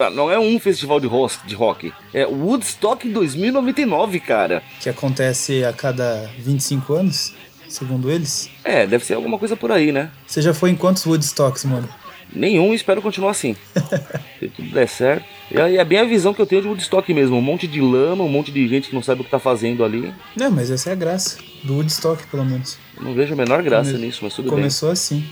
Speaker 3: Ah, Não é um festival de rock, de rock. É Woodstock 2099, cara.
Speaker 2: Que acontece a cada 25 anos, segundo eles.
Speaker 3: É, deve ser alguma coisa por aí, né?
Speaker 2: Você já foi em quantos Woodstocks, mano?
Speaker 3: Nenhum, espero continuar assim. [laughs] Se tudo der certo. E aí é bem a visão que eu tenho de Woodstock mesmo. Um monte de lama, um monte de gente que não sabe o que tá fazendo ali.
Speaker 2: Não, mas essa é a graça. Do Woodstock, pelo menos.
Speaker 3: Não vejo a menor graça
Speaker 2: Come-
Speaker 3: nisso, mas tudo
Speaker 2: Começou assim.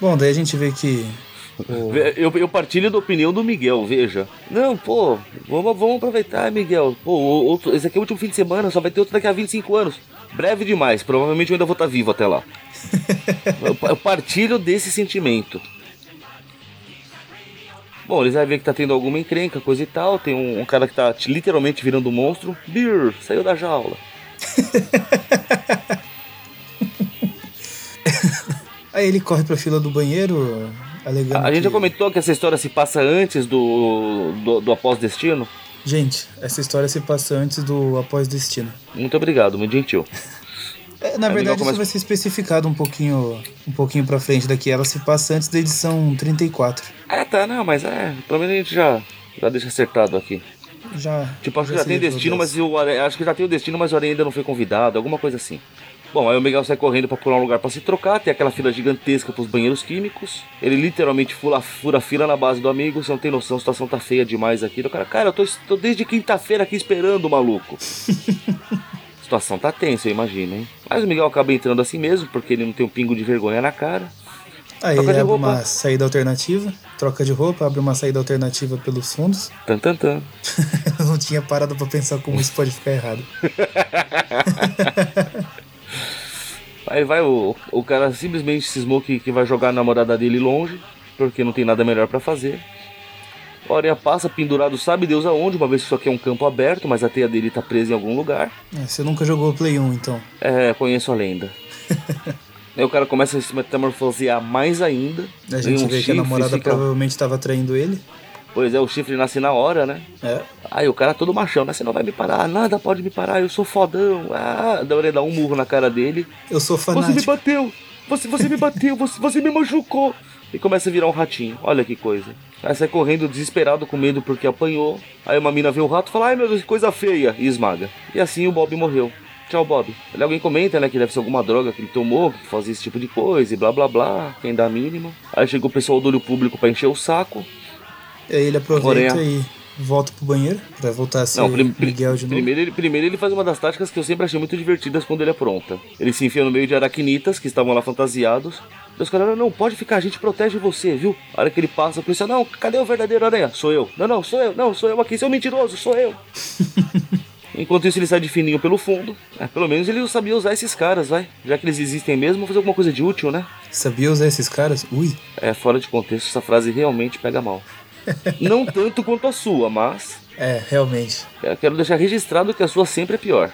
Speaker 2: Bom, daí a gente vê que.
Speaker 3: bem. [laughs] Eu, eu partilho da opinião do Miguel, veja. Não, pô, vamos, vamos aproveitar, Miguel. Pô, o- outro, esse aqui é o último fim de semana, só vai ter outro daqui a 25 anos. Breve demais, provavelmente eu ainda vou estar vivo até lá. [laughs] eu, pa- eu partilho desse sentimento. Bom, eles vão ver que tá tendo alguma encrenca, coisa e tal. Tem um, um cara que tá literalmente virando um monstro. Beer, saiu da jaula. [laughs]
Speaker 2: Aí ele corre pra fila do banheiro, alegando.
Speaker 3: A, a gente já
Speaker 2: que-
Speaker 3: comentou que essa história se passa antes do, do, do Após Destino.
Speaker 2: Gente, essa história se passa antes do Após Destino.
Speaker 3: Muito obrigado, muito gentil. [laughs]
Speaker 2: É, na
Speaker 3: Aí
Speaker 2: verdade, isso vai ser especificado um pouquinho, um pouquinho pra frente daqui. Ela se passa antes da edição 34.
Speaker 3: É, tá, não, mas é. Pelo menos a gente já, já deixa acertado aqui.
Speaker 2: Já.
Speaker 3: Tipo, acho que já tem destino, mas o Aranha- acho que já tem o destino, mas o Aranha ainda não foi convidado, alguma coisa assim. Bom, aí o Miguel sai correndo pra pular um lugar pra se trocar, tem aquela fila gigantesca pros banheiros químicos. Ele literalmente fura, fura a fila na base do amigo, você não tem noção, a situação tá feia demais aqui. O cara, cara, eu tô, tô desde quinta-feira aqui esperando, maluco. a [laughs] situação tá tensa, eu imagino, hein? Mas o Miguel acaba entrando assim mesmo, porque ele não tem um pingo de vergonha na cara.
Speaker 2: Aí
Speaker 3: troca
Speaker 2: ele abre
Speaker 3: roupa.
Speaker 2: uma saída alternativa, troca de roupa, abre uma saída alternativa pelos fundos.
Speaker 3: Tan, tan, tan. [laughs]
Speaker 2: Eu não tinha parado pra pensar como isso pode ficar errado. [laughs]
Speaker 3: Aí vai o, o cara simplesmente cismou que, que vai jogar a namorada dele longe, porque não tem nada melhor pra fazer. O Aranha passa pendurado, sabe Deus aonde, uma vez que isso aqui é um campo aberto, mas a teia dele tá presa em algum lugar.
Speaker 2: É, você nunca jogou Play 1, então.
Speaker 3: É, conheço a lenda. [laughs] Aí o cara começa a se metamorfosear mais ainda.
Speaker 2: A gente
Speaker 3: um
Speaker 2: vê que a namorada
Speaker 3: fica-
Speaker 2: provavelmente estava traindo ele.
Speaker 3: Pois é, o chifre nasce na hora, né?
Speaker 2: É.
Speaker 3: Aí o cara todo machão, né? Você não vai me parar, nada pode me parar, eu sou fodão. Ah, da hora dá um murro na cara dele.
Speaker 2: Eu sou
Speaker 3: Você me
Speaker 2: fanático.
Speaker 3: bateu! Você, você me bateu, você, você me machucou! E começa a virar um ratinho, olha que coisa. Aí sai correndo desesperado com medo porque apanhou. Aí uma mina vê o rato e fala, ai meu Deus, que coisa feia! E esmaga. E assim o Bob morreu. Tchau, Bob. Aí alguém comenta, né, que deve ser alguma droga que ele tomou, que fazia esse tipo de coisa e blá blá blá, quem dá a mínima. Aí chega o pessoal do olho público pra encher o saco.
Speaker 2: Aí ele aproveita
Speaker 3: Porém,
Speaker 2: e volta pro banheiro pra voltar a ser
Speaker 3: Não, prim-
Speaker 2: Miguel de novo.
Speaker 3: primeiro, ele, primeiro ele faz uma das táticas que eu sempre achei muito divertidas quando ele é pronta. Ele se enfia no meio de aracnitas que estavam lá fantasiados. E os caras, não, pode ficar, a gente protege você, viu? A hora que ele passa, a polícia, não, cadê o verdadeiro aranha? Sou eu. Não, não, sou eu, não, sou eu aqui, seu mentiroso, sou eu. [laughs] Enquanto isso, ele sai de fininho pelo fundo. É, pelo menos ele sabia usar esses caras, vai. Já que eles existem mesmo, fazer alguma coisa de útil, né?
Speaker 2: Sabia usar esses caras? Ui.
Speaker 3: É, fora de contexto, essa frase realmente pega mal. [laughs] Não tanto quanto a sua, mas
Speaker 2: É, realmente.
Speaker 3: eu quero deixar registrado que a sua sempre é pior.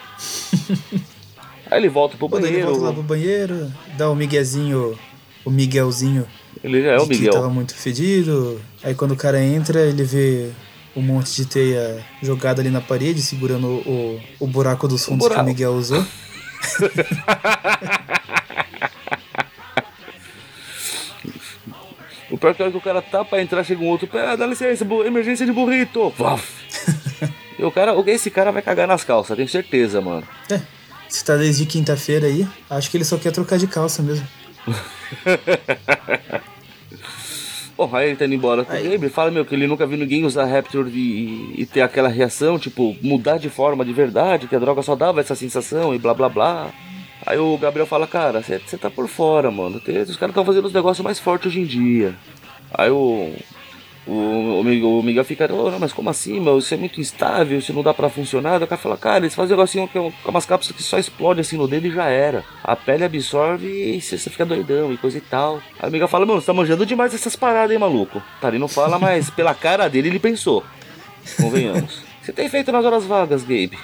Speaker 3: [laughs] Aí ele volta pro
Speaker 2: Quando ele
Speaker 3: banheiro.
Speaker 2: volta lá pro banheiro, dá o Miguelzinho, o Miguelzinho
Speaker 3: Ele já é o
Speaker 2: de que tava
Speaker 3: Miguel.
Speaker 2: muito fedido. Aí quando o cara entra, ele vê um monte de teia jogada ali na parede, segurando o, o buraco dos fundos que o
Speaker 3: buraco.
Speaker 2: Miguel usou. [laughs]
Speaker 3: O pior é que o cara tá pra entrar, chega um outro. Ah, dá licença, emergência de burrito. Vaf. [laughs] e o cara, esse cara vai cagar nas calças, tenho certeza, mano.
Speaker 2: É, se tá desde quinta-feira aí, acho que ele só quer trocar de calça mesmo. [laughs]
Speaker 3: Bom, aí ele tá indo embora. Ele fala, meu, que ele nunca viu ninguém usar Raptor e, e ter aquela reação, tipo, mudar de forma de verdade, que a droga só dava essa sensação e blá blá blá. Aí o Gabriel fala, cara, você tá por fora, mano. Os caras estão fazendo os negócios mais fortes hoje em dia. Aí o, O, o, Miguel fica, oh, não, mas como assim, meu? Isso é muito instável, isso não dá pra funcionar. O cara fala, cara, eles fazem um negocinho com umas cápsulas que só explode assim no dedo e já era. A pele absorve e você fica doidão e coisa e tal. Aí o Miguel fala, mano, você tá manjando demais essas paradas, hein, maluco? Tá, ele não fala, mas pela cara dele ele pensou. Convenhamos. Você tem feito nas horas vagas, Gabe?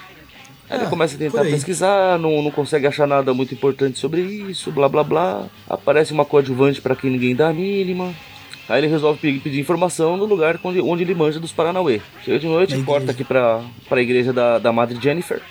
Speaker 3: Aí ele ah, começa a tentar pesquisar, não, não consegue achar nada muito importante sobre isso, blá blá blá. Aparece uma coadjuvante para quem ninguém dá a mínima. Aí ele resolve pedir informação no lugar onde, onde ele manja dos Paranauê. Chega de noite, corta aqui pra, pra igreja da, da Madre Jennifer.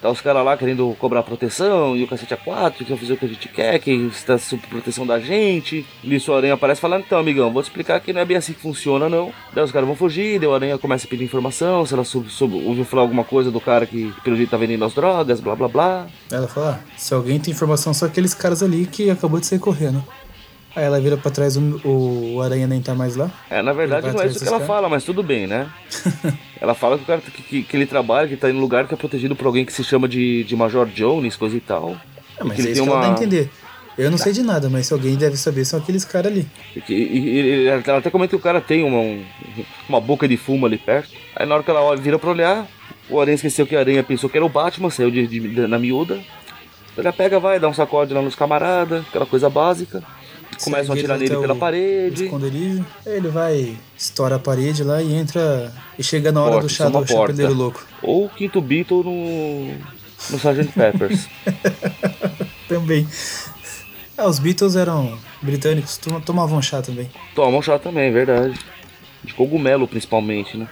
Speaker 3: Tá os caras lá querendo cobrar proteção e o cacete A4, que fazer o que a gente quer, que está sob proteção da gente. Nisso o Aranha aparece falando, então, amigão, vou te explicar que não é bem assim que funciona, não. Daí os caras vão fugir, daí o Aranha começa a pedir informação, se ela soube, soube, ouviu falar alguma coisa do cara que pelo jeito tá vendendo as drogas, blá blá blá.
Speaker 2: Ela fala, ah, se alguém tem informação, são aqueles caras ali que acabou de sair correndo. Aí ela vira pra trás, o, o aranha nem tá mais lá.
Speaker 3: É, na verdade não é isso que ela cara. fala, mas tudo bem, né? [laughs] ela fala que o cara que, que, que, ele trabalha, que tá em um lugar que é protegido por alguém que se chama de, de Major Jones, coisa e tal.
Speaker 2: É, mas é isso que ela dá a entender. Eu não sei de nada, mas se alguém deve saber, são aqueles caras ali.
Speaker 3: E, e, e, ela até comenta que o cara tem uma, um, uma boca de fumo ali perto. Aí na hora que ela olha, vira pra olhar, o Aranha esqueceu que a Aranha pensou que era o Batman, saiu de, de, de na miúda. Ela pega, vai, dá um sacode lá nos camaradas, aquela coisa básica começam a tirar nele pela parede.
Speaker 2: Esconderijo. Ele vai, estoura a parede lá e entra. E chega na hora porta, do chá do chapeleiro louco.
Speaker 3: Ou o quinto Beatle no. no Sgt. Peppers. [laughs]
Speaker 2: também. Ah, os Beatles eram britânicos, tomavam chá também.
Speaker 3: Tomam chá também, é verdade. De cogumelo, principalmente, né?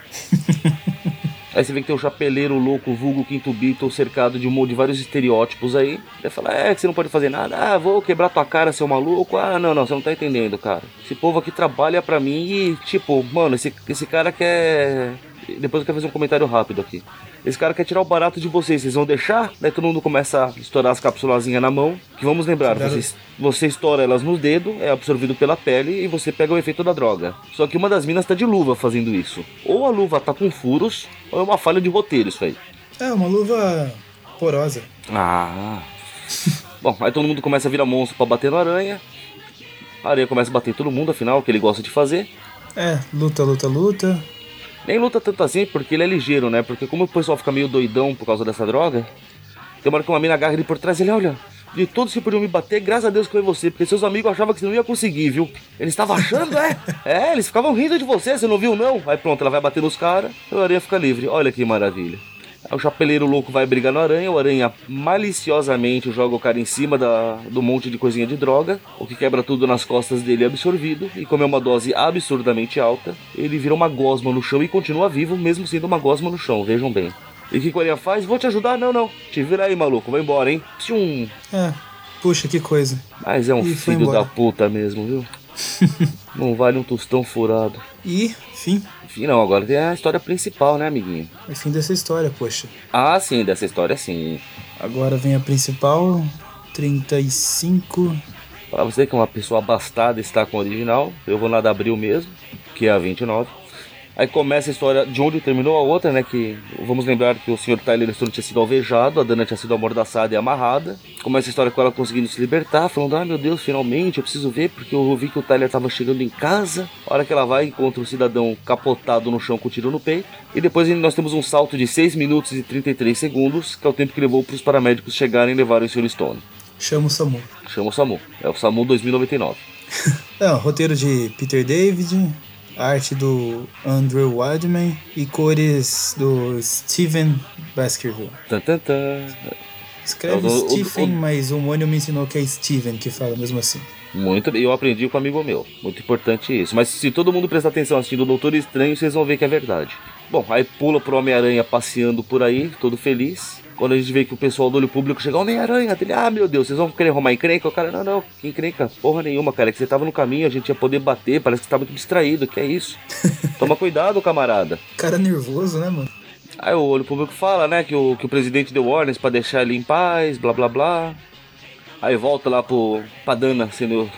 Speaker 3: [laughs] Aí você vê que tem chapeleiro louco, vulgo quinto Beatle, cercado de, um, de vários estereótipos aí. Aí fala, é que você não pode fazer nada. Ah, vou quebrar tua cara, seu maluco. Ah, não, não, você não tá entendendo, cara. Esse povo aqui trabalha pra mim e, tipo, mano, esse, esse cara quer depois eu quero fazer um comentário rápido aqui. Esse cara quer tirar o barato de vocês, vocês vão deixar? Daí todo mundo começa a estourar as cápsulazinhas na mão. Que vamos lembrar, você, você estoura elas no dedo, é absorvido pela pele e você pega o efeito da droga. Só que uma das minas tá de luva fazendo isso. Ou a luva tá com furos, ou é uma falha de roteiro isso aí.
Speaker 2: É, uma luva porosa.
Speaker 3: Ah. [laughs] Bom, aí todo mundo começa a virar monstro para bater no aranha. A aranha começa a bater todo mundo, afinal, o que ele gosta de fazer.
Speaker 2: É, luta, luta, luta.
Speaker 3: Nem luta tanto assim, porque ele é ligeiro, né? Porque como o pessoal fica meio doidão por causa dessa droga, tem uma hora que uma mina agarra ele por trás e ele, olha, de todos que podiam me bater, graças a Deus que foi você, porque seus amigos achavam que você não ia conseguir, viu? Eles estavam achando, é? [laughs] É, eles ficavam rindo de você, você não viu não? Aí pronto, ela vai bater nos caras, e o aranha fica livre. Olha que maravilha. Aí o chapeleiro louco vai brigar no aranha, o aranha maliciosamente joga o cara em cima da, do monte de coisinha de droga, o que quebra tudo nas costas dele é absorvido, e como é uma dose absurdamente alta, ele vira uma gosma no chão e continua vivo, mesmo sendo uma gosma no chão, vejam bem. E o que o aranha faz? Vou te ajudar? Não, não. Te vira aí, maluco, vai embora, hein? Tchum.
Speaker 2: É, puxa, que coisa.
Speaker 3: Mas é um e filho da puta mesmo, viu? [laughs] não vale um tostão furado.
Speaker 2: E, fim.
Speaker 3: Fim não, agora tem a história principal, né, amiguinho?
Speaker 2: É fim dessa história, poxa.
Speaker 3: Ah, sim, dessa história sim.
Speaker 2: Agora vem a principal, 35.
Speaker 3: Pra você que é uma pessoa abastada está com o original, eu vou lá da Abril mesmo, que é a 29. Aí começa a história de onde terminou a outra, né? Que vamos lembrar que o Sr. Tyler Stone tinha sido alvejado, a Dana tinha sido amordaçada e amarrada. Começa a história com ela conseguindo se libertar, falando: Ah, meu Deus, finalmente eu preciso ver, porque eu vi que o Tyler estava chegando em casa. A hora que ela vai, encontra o cidadão capotado no chão com tiro no peito. E depois nós temos um salto de 6 minutos e 33 segundos, que é o tempo que levou para os paramédicos chegarem e levarem o Sr. Stone.
Speaker 2: Chama o SAMU.
Speaker 3: Chama o SAMU. É o SAMU 2099.
Speaker 2: Não, [laughs] roteiro de Peter David, arte do Andrew Wildman e cores do Steven Baskerville.
Speaker 3: Tan, tan, tan.
Speaker 2: Escreve o, Stephen, o, o, mas o Mônio me ensinou que é Steven que fala mesmo assim.
Speaker 3: Muito bem, eu aprendi com um amigo meu. Muito importante isso. Mas se todo mundo prestar atenção assistindo o Doutor Estranho, vocês vão ver que é verdade. Bom, aí pula pro Homem-Aranha passeando por aí, todo feliz. Quando a gente vê que o pessoal do olho público chega, Homem-Aranha, dele, ah, meu Deus, vocês vão querer arrumar encrenca? O cara, não, não, que encrenca? Porra nenhuma, cara, é que você tava no caminho, a gente ia poder bater, parece que você tá muito distraído, que é isso? [laughs] Toma cuidado, camarada.
Speaker 2: Cara nervoso, né, mano?
Speaker 3: Aí o olho público fala, né, que o, que o presidente deu ordens pra deixar ele em paz, blá blá blá. Aí volta lá pro Padana sendo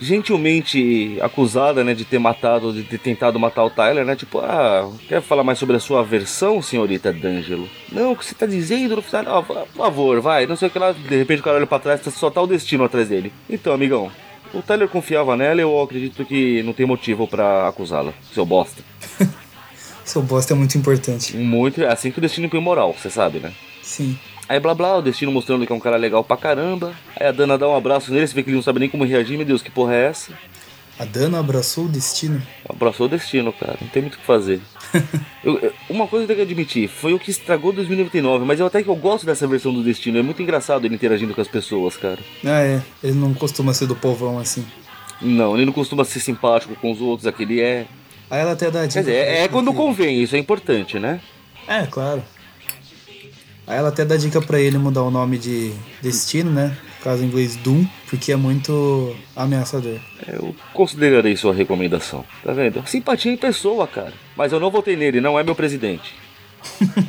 Speaker 3: gentilmente acusada, né, de ter matado, de ter tentado matar o Tyler, né? Tipo, ah, quer falar mais sobre a sua versão, senhorita D'Angelo? Não, o que você tá dizendo no final? Ah, por favor, vai, não sei o que lá. De repente o cara olha pra trás, só tá o destino atrás dele. Então, amigão, O Tyler confiava nela e eu acredito que não tem motivo para acusá-la, seu bosta. [laughs]
Speaker 2: seu bosta é muito importante.
Speaker 3: Muito, é assim que o destino põe moral, você sabe, né?
Speaker 2: Sim.
Speaker 3: Aí blá blá, o destino mostrando que é um cara legal pra caramba. Aí a Dana dá um abraço nele, você vê que ele não sabe nem como reagir, meu Deus, que porra é essa?
Speaker 2: A Dana abraçou o destino?
Speaker 3: Abraçou o destino, cara, não tem muito o que fazer. [laughs] eu, uma coisa eu tenho que admitir, foi o que estragou 2099, mas eu até que eu gosto dessa versão do destino, é muito engraçado ele interagindo com as pessoas, cara.
Speaker 2: Ah, é, ele não costuma ser do povão assim.
Speaker 3: Não, ele não costuma ser simpático com os outros, aquele é.
Speaker 2: Aí ela até dá dica.
Speaker 3: Quer dizer, é, é quando convém, isso é importante, né?
Speaker 2: É, claro. Aí ela até dá dica para ele mudar o nome de Destino, né? No caso em inglês Doom, porque é muito ameaçador.
Speaker 3: Eu considerarei sua recomendação, tá vendo? Simpatia em pessoa, cara. Mas eu não votei nele, não é meu presidente.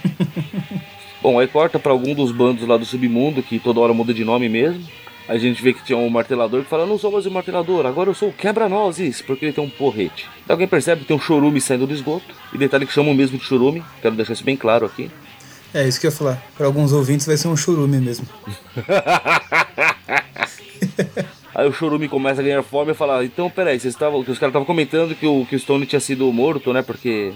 Speaker 3: [laughs] Bom, aí corta para algum dos bandos lá do submundo, que toda hora muda de nome mesmo. Aí a gente vê que tinha um martelador que fala: Não sou mais o martelador, agora eu sou o quebra-nozes, porque ele tem um porrete. Então alguém percebe que tem um chorume saindo do esgoto. E detalhe que chamam mesmo de chorume, quero deixar isso bem claro aqui.
Speaker 2: É isso que eu ia falar. Para alguns ouvintes vai ser um churume mesmo. [laughs]
Speaker 3: Aí o Chorume começa a ganhar fome e fala: Então, peraí, vocês estavam. Os caras estavam comentando que o, que o Stone tinha sido morto, né? Porque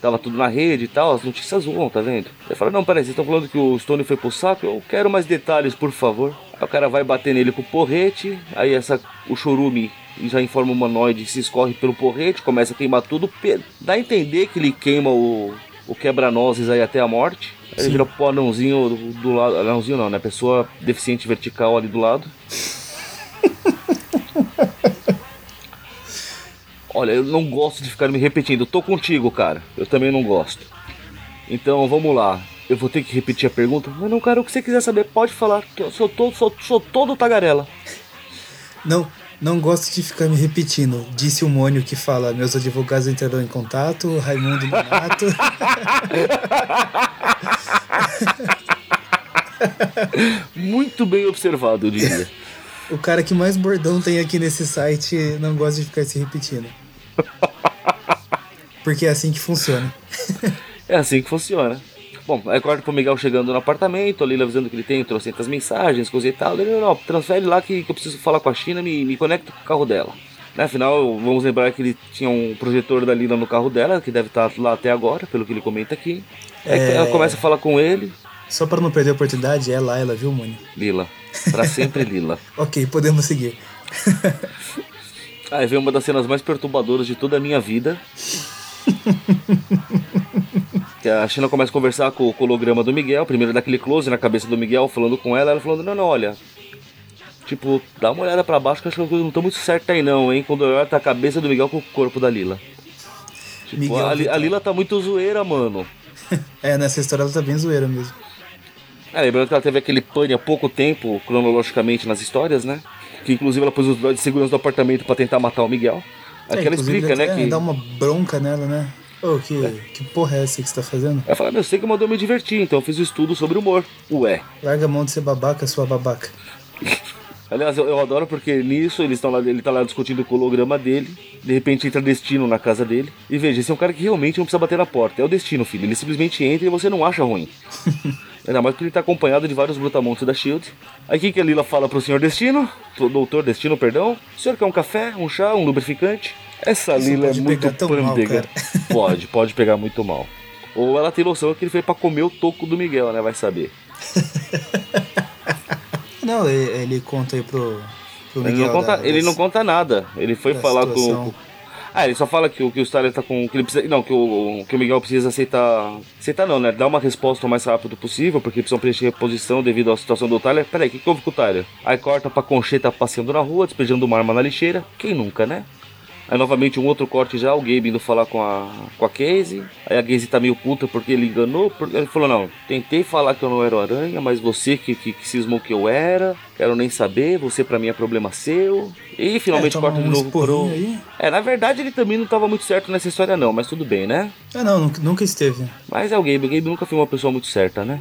Speaker 3: tava tudo na rede e tal, as notícias voam, tá vendo? Ele fala: Não, peraí, vocês estão falando que o Stone foi pro saco? Eu quero mais detalhes, por favor. Aí o cara vai bater nele com o porrete, aí essa, o Chorume já em forma humanoide se escorre pelo porrete, começa a queimar tudo. Dá a entender que ele queima o, o quebra-nozes aí até a morte. Aí ele vira pro anãozinho do, do lado. Anãozinho não, né? Pessoa deficiente vertical ali do lado. Olha, eu não gosto de ficar me repetindo. Eu tô contigo, cara. Eu também não gosto. Então vamos lá. Eu vou ter que repetir a pergunta. Mas não, cara, o que você quiser saber, pode falar. Eu sou todo, sou, sou todo tagarela.
Speaker 2: Não, não gosto de ficar me repetindo. Disse o Mônio que fala: meus advogados entrarão em contato, Raimundo Nonato. [laughs]
Speaker 3: Muito bem observado, eu diria.
Speaker 2: o cara que mais bordão tem aqui nesse site não gosta de ficar se repetindo. [laughs] Porque é assim que funciona.
Speaker 3: é assim que funciona. Bom, aí corta pro Miguel chegando no apartamento, ali avisando que ele tem trocentas mensagens, coisa e tal. Ele, não, transfere lá que, que eu preciso falar com a China, me, me conecta com o carro dela. Né, afinal, vamos lembrar que ele tinha um projetor da Lila no carro dela, que deve estar lá até agora, pelo que ele comenta aqui. É... ela começa a falar com ele.
Speaker 2: Só para não perder a oportunidade, é Laila, viu, Mônio?
Speaker 3: Lila. Pra sempre [laughs] Lila.
Speaker 2: ok, podemos seguir.
Speaker 3: Aí vem uma das cenas mais perturbadoras de toda a minha vida. [laughs] a China começa a conversar com o holograma do Miguel, primeiro daquele close na cabeça do Miguel, falando com ela, ela falando, não, não, olha. Tipo, dá uma olhada para baixo que acho que a coisa não tá muito certa aí não, hein? Quando eu olho tá a cabeça do Miguel com o corpo da Lila. Tipo, a, a, Lila tá muito zoeira, mano. [laughs]
Speaker 2: é, nessa história ela tá bem zoeira mesmo.
Speaker 3: É, lembrando que ela teve aquele pane há pouco tempo, cronologicamente, nas histórias, né? Que inclusive ela pôs os de segurança do apartamento para tentar matar o Miguel. Aqui é, ela explica, né?
Speaker 2: que... dá uma bronca nela, né? Ô, que, é. que porra é essa que você tá fazendo?
Speaker 3: Ela fala, eu sei que mandou me divertir, então eu fiz um estudo sobre humor. Ué.
Speaker 2: Larga a mão de ser babaca, sua babaca. [laughs]
Speaker 3: Aliás, eu, eu, adoro porque nisso eles estão lá, ele tá lá discutindo o holograma dele. De repente entra destino na casa dele. E veja, esse é um cara que realmente não precisa bater na porta. É o destino, filho. Ele simplesmente entra e você não acha ruim. [laughs] Ainda mais porque ele tá acompanhado de vários brutamontes da Shield. Aí o que, que a Lila fala pro senhor Destino? Pro doutor Destino, perdão. O senhor quer um café, um chá, um lubrificante? Essa Isso Lila é muito pândega. [laughs] Pode, pode pegar muito mal. Ou ela tem noção que ele foi pra comer o toco do Miguel, né? Vai saber. [laughs]
Speaker 2: não, ele, ele, conta aí pro, pro
Speaker 3: Miguel. Ele não conta, da, ele não conta nada. Ele foi falar com, ah, ele só fala que, que o Starler tá com. Que ele precisa, não, que o, que o Miguel precisa aceitar. Aceitar não, né? Dar uma resposta o mais rápido possível, porque precisam preencher reposição devido à situação do Tyler. Peraí, o que, que houve com o Tyler? Aí corta pra Concheta passeando na rua, despejando uma arma na lixeira. Quem nunca, né? Aí novamente um outro corte já, o Gabe indo falar com a, com a Casey. Aí a Casey tá meio puta porque ele enganou. Porque ele falou, não, tentei falar que eu não era o Aranha, mas você que, que, que cismou que eu era. Quero nem saber, você pra mim é problema seu. E finalmente é, corta de novo pro. Aí. É, na verdade ele também não tava muito certo nessa história não, mas tudo bem, né?
Speaker 2: É não, nunca, nunca esteve.
Speaker 3: Mas é o Gabe, o Gabe nunca foi uma pessoa muito certa, né?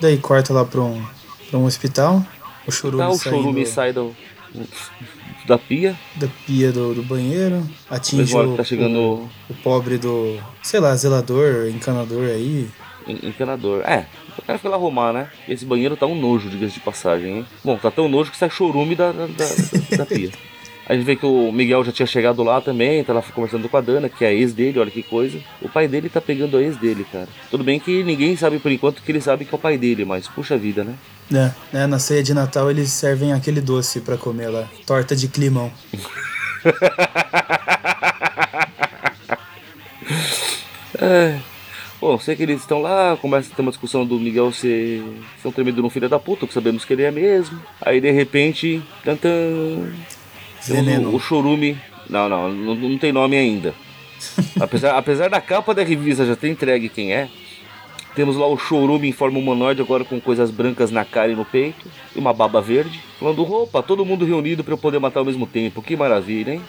Speaker 2: Daí corta lá pra um, pra um hospital. O Chorume,
Speaker 3: tá, o Chorume sai do da pia.
Speaker 2: Da pia do, do banheiro. Atinge o,
Speaker 3: tá chegando...
Speaker 2: o, o pobre do, sei lá, zelador, encanador aí.
Speaker 3: encanador, é. cara foi lá arrumar, né? Esse banheiro tá um nojo, diga-se de passagem, hein? Bom, tá tão nojo que sai chorume da, da, da, da pia. [laughs] A gente vê que o Miguel já tinha chegado lá também, tá lá conversando com a Dana, que é a ex dele, olha que coisa. O pai dele tá pegando a ex dele, cara. Tudo bem que ninguém sabe por enquanto que ele sabe que é o pai dele, mas puxa vida, né?
Speaker 2: É, né, na ceia de Natal eles servem aquele doce para comer lá, torta de climão. [laughs]
Speaker 3: é. Bom, sei que eles estão lá, começa a ter uma discussão do Miguel ser, ser um tremendo um filho da puta, que sabemos que ele é mesmo. Aí de repente, tantan,
Speaker 2: Veneno.
Speaker 3: O, o chorume. Não, não, não, não tem nome ainda. [laughs] apesar, apesar da capa da revista já ter entregue quem é, temos lá o chorume em forma humanoide, agora com coisas brancas na cara e no peito, e uma baba verde. Falando, roupa, todo mundo reunido para eu poder matar ao mesmo tempo. Que maravilha, hein?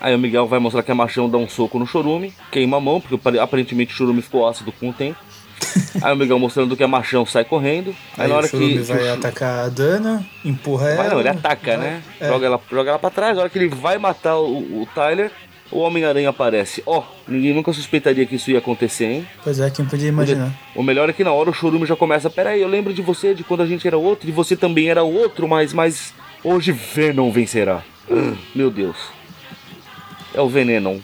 Speaker 3: Aí o Miguel vai mostrar que a machão dá um soco no chorume, queima a mão, porque aparentemente o chorume ficou ácido com o tempo. [laughs] Aí o Miguel mostrando que a machão sai correndo. Aí,
Speaker 2: Aí
Speaker 3: na hora
Speaker 2: o
Speaker 3: que.
Speaker 2: vai
Speaker 3: que o-
Speaker 2: atacar a Dana, empurra ela.
Speaker 3: Vai não, ele ataca, né?
Speaker 2: É.
Speaker 3: Joga, ela, joga ela pra trás. Na hora que ele vai matar o, o Tyler, o Homem-Aranha aparece. Ó, ninguém nunca suspeitaria que isso ia acontecer, hein?
Speaker 2: Pois é, quem podia imaginar.
Speaker 3: O melhor é que na hora o Chorume já começa. Pera aí, eu lembro de você, de quando a gente era outro, e você também era outro, mas, mas hoje Venom vencerá. [gasps] Meu Deus. É o Venenon.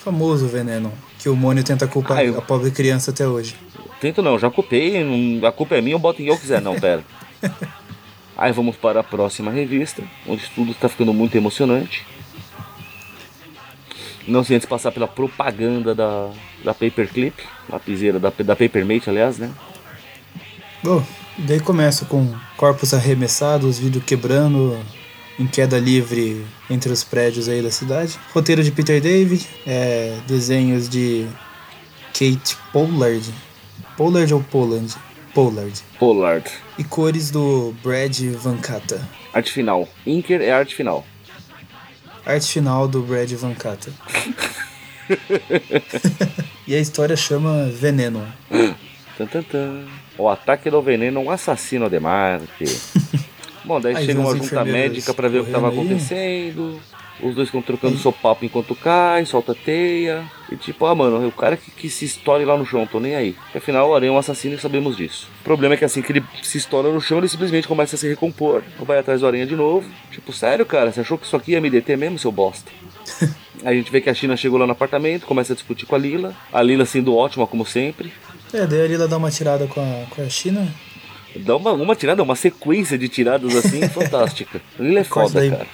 Speaker 2: Famoso veneno. Que o Mônio tenta culpar
Speaker 3: Ah, eu-
Speaker 2: a pobre criança até hoje.
Speaker 3: Tento não, já culpei, a culpa é minha, eu boto em que eu quiser, não, pera. [laughs] Aí vamos para a próxima revista, onde tudo está ficando muito emocionante. Não sem antes passar pela propaganda da, da Paperclip, lapiseira da, da Papermate, aliás, né?
Speaker 2: Bom, daí começa com corpos arremessados, vidro quebrando em queda livre entre os prédios aí da cidade. Roteiro de Peter David, é, desenhos de Kate Pollard. Pollard ou Poland? Pollard.
Speaker 3: Pollard.
Speaker 2: E cores do Brad Van Cata.
Speaker 3: Arte final. Inker é arte final.
Speaker 2: Arte final do Brad Van Cata. [laughs] e a história chama Veneno.
Speaker 3: Tan, tan, tan. O ataque do veneno, um assassino de Marte. [laughs] Bom, daí
Speaker 2: Aí
Speaker 3: chega uma junta médica pra ver o que tava acontecendo. Os dois ficam trocando sopapo enquanto cai, solta teia. E tipo, ah, mano, é o cara que, que se estoure lá no chão, tô nem aí. Porque, afinal, o Aranha é um assassino e sabemos disso. O problema é que assim que ele se estoura no chão, ele simplesmente começa a se recompor. Vai atrás do Aranha de novo. Tipo, sério, cara, você achou que isso aqui ia me deter mesmo, seu bosta? [laughs] Aí a gente vê que a China chegou lá no apartamento, começa a discutir com a Lila. A Lila sendo ótima, como sempre.
Speaker 2: É, daí a Lila dá uma tirada com a, com a China.
Speaker 3: Dá uma, uma tirada, uma sequência de tiradas assim [laughs] fantástica. Ele é
Speaker 2: Corta
Speaker 3: foda,
Speaker 2: daí,
Speaker 3: cara.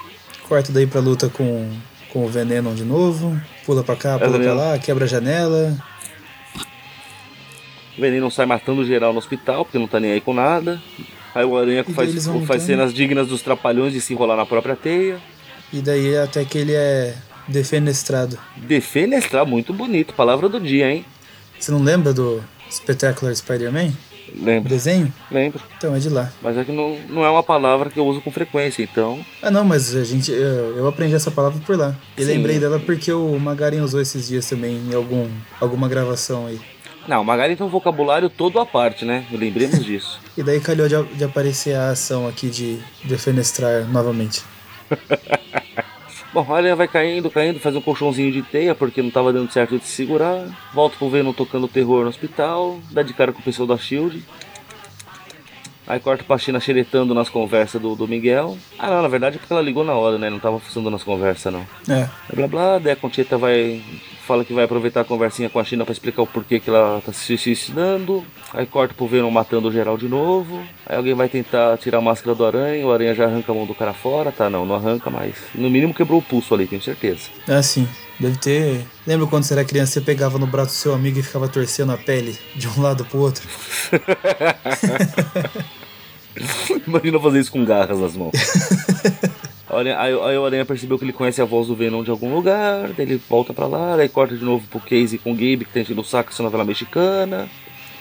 Speaker 2: corta daí pra luta com, com o Venom de novo. Pula pra cá, pula pra
Speaker 3: Veneno.
Speaker 2: lá, quebra a janela.
Speaker 3: O Veneno sai matando geral no hospital, porque não tá nem aí com nada. Aí o Aranha faz, faz cenas dignas dos trapalhões de se enrolar na própria teia.
Speaker 2: E daí até que ele é defenestrado.
Speaker 3: Defenestrar, muito bonito. Palavra do dia, hein?
Speaker 2: Você não lembra do Spectacular Spider-Man? O
Speaker 3: Lembro,
Speaker 2: desenho?
Speaker 3: lembro.
Speaker 2: Então é de lá.
Speaker 3: Mas é que não, não é uma palavra que eu uso com frequência, então.
Speaker 2: Ah não, mas a gente. Eu, eu aprendi essa palavra por lá. E
Speaker 3: Sim.
Speaker 2: lembrei dela porque o Magaren usou esses dias também em algum, alguma gravação aí.
Speaker 3: Não, Magari tem um vocabulário todo à parte, né? Lembremos [laughs] disso.
Speaker 2: E daí calhou de, de aparecer a ação aqui de defenestrar novamente. [laughs]
Speaker 3: Bom, a Aranha vai caindo, caindo, faz um colchãozinho de teia porque não tava dando certo de se segurar. Volta pro Venom tocando terror no hospital, dá de cara com o pessoal da Shield. Aí corta pra China xeretando nas conversas do, do Miguel. Ah não, na verdade é porque ela ligou na hora, né? Não tava funcionando nas conversas não.
Speaker 2: É.
Speaker 3: Blá blá, daí a Conchita vai. Fala que vai aproveitar a conversinha com a China pra explicar o porquê que ela tá se suicidando. Aí corta pro Venom matando o geral de novo. Aí alguém vai tentar tirar a máscara do aranha, o aranha já arranca a mão do cara fora, tá? Não, não arranca mais. No mínimo quebrou o pulso ali, tenho certeza.
Speaker 2: Ah, sim. Deve ter. Lembra quando você era criança, você pegava no braço do seu amigo e ficava torcendo a pele de um lado pro outro? [laughs]
Speaker 3: Imagina fazer isso com garras nas mãos. [laughs] Aranha- Aí, aí o Aranha percebeu que ele conhece a voz do Venom de algum lugar, daí ele volta pra lá, daí corta de novo pro Casey com o Gabe, que tá enchendo o saco essa novela mexicana.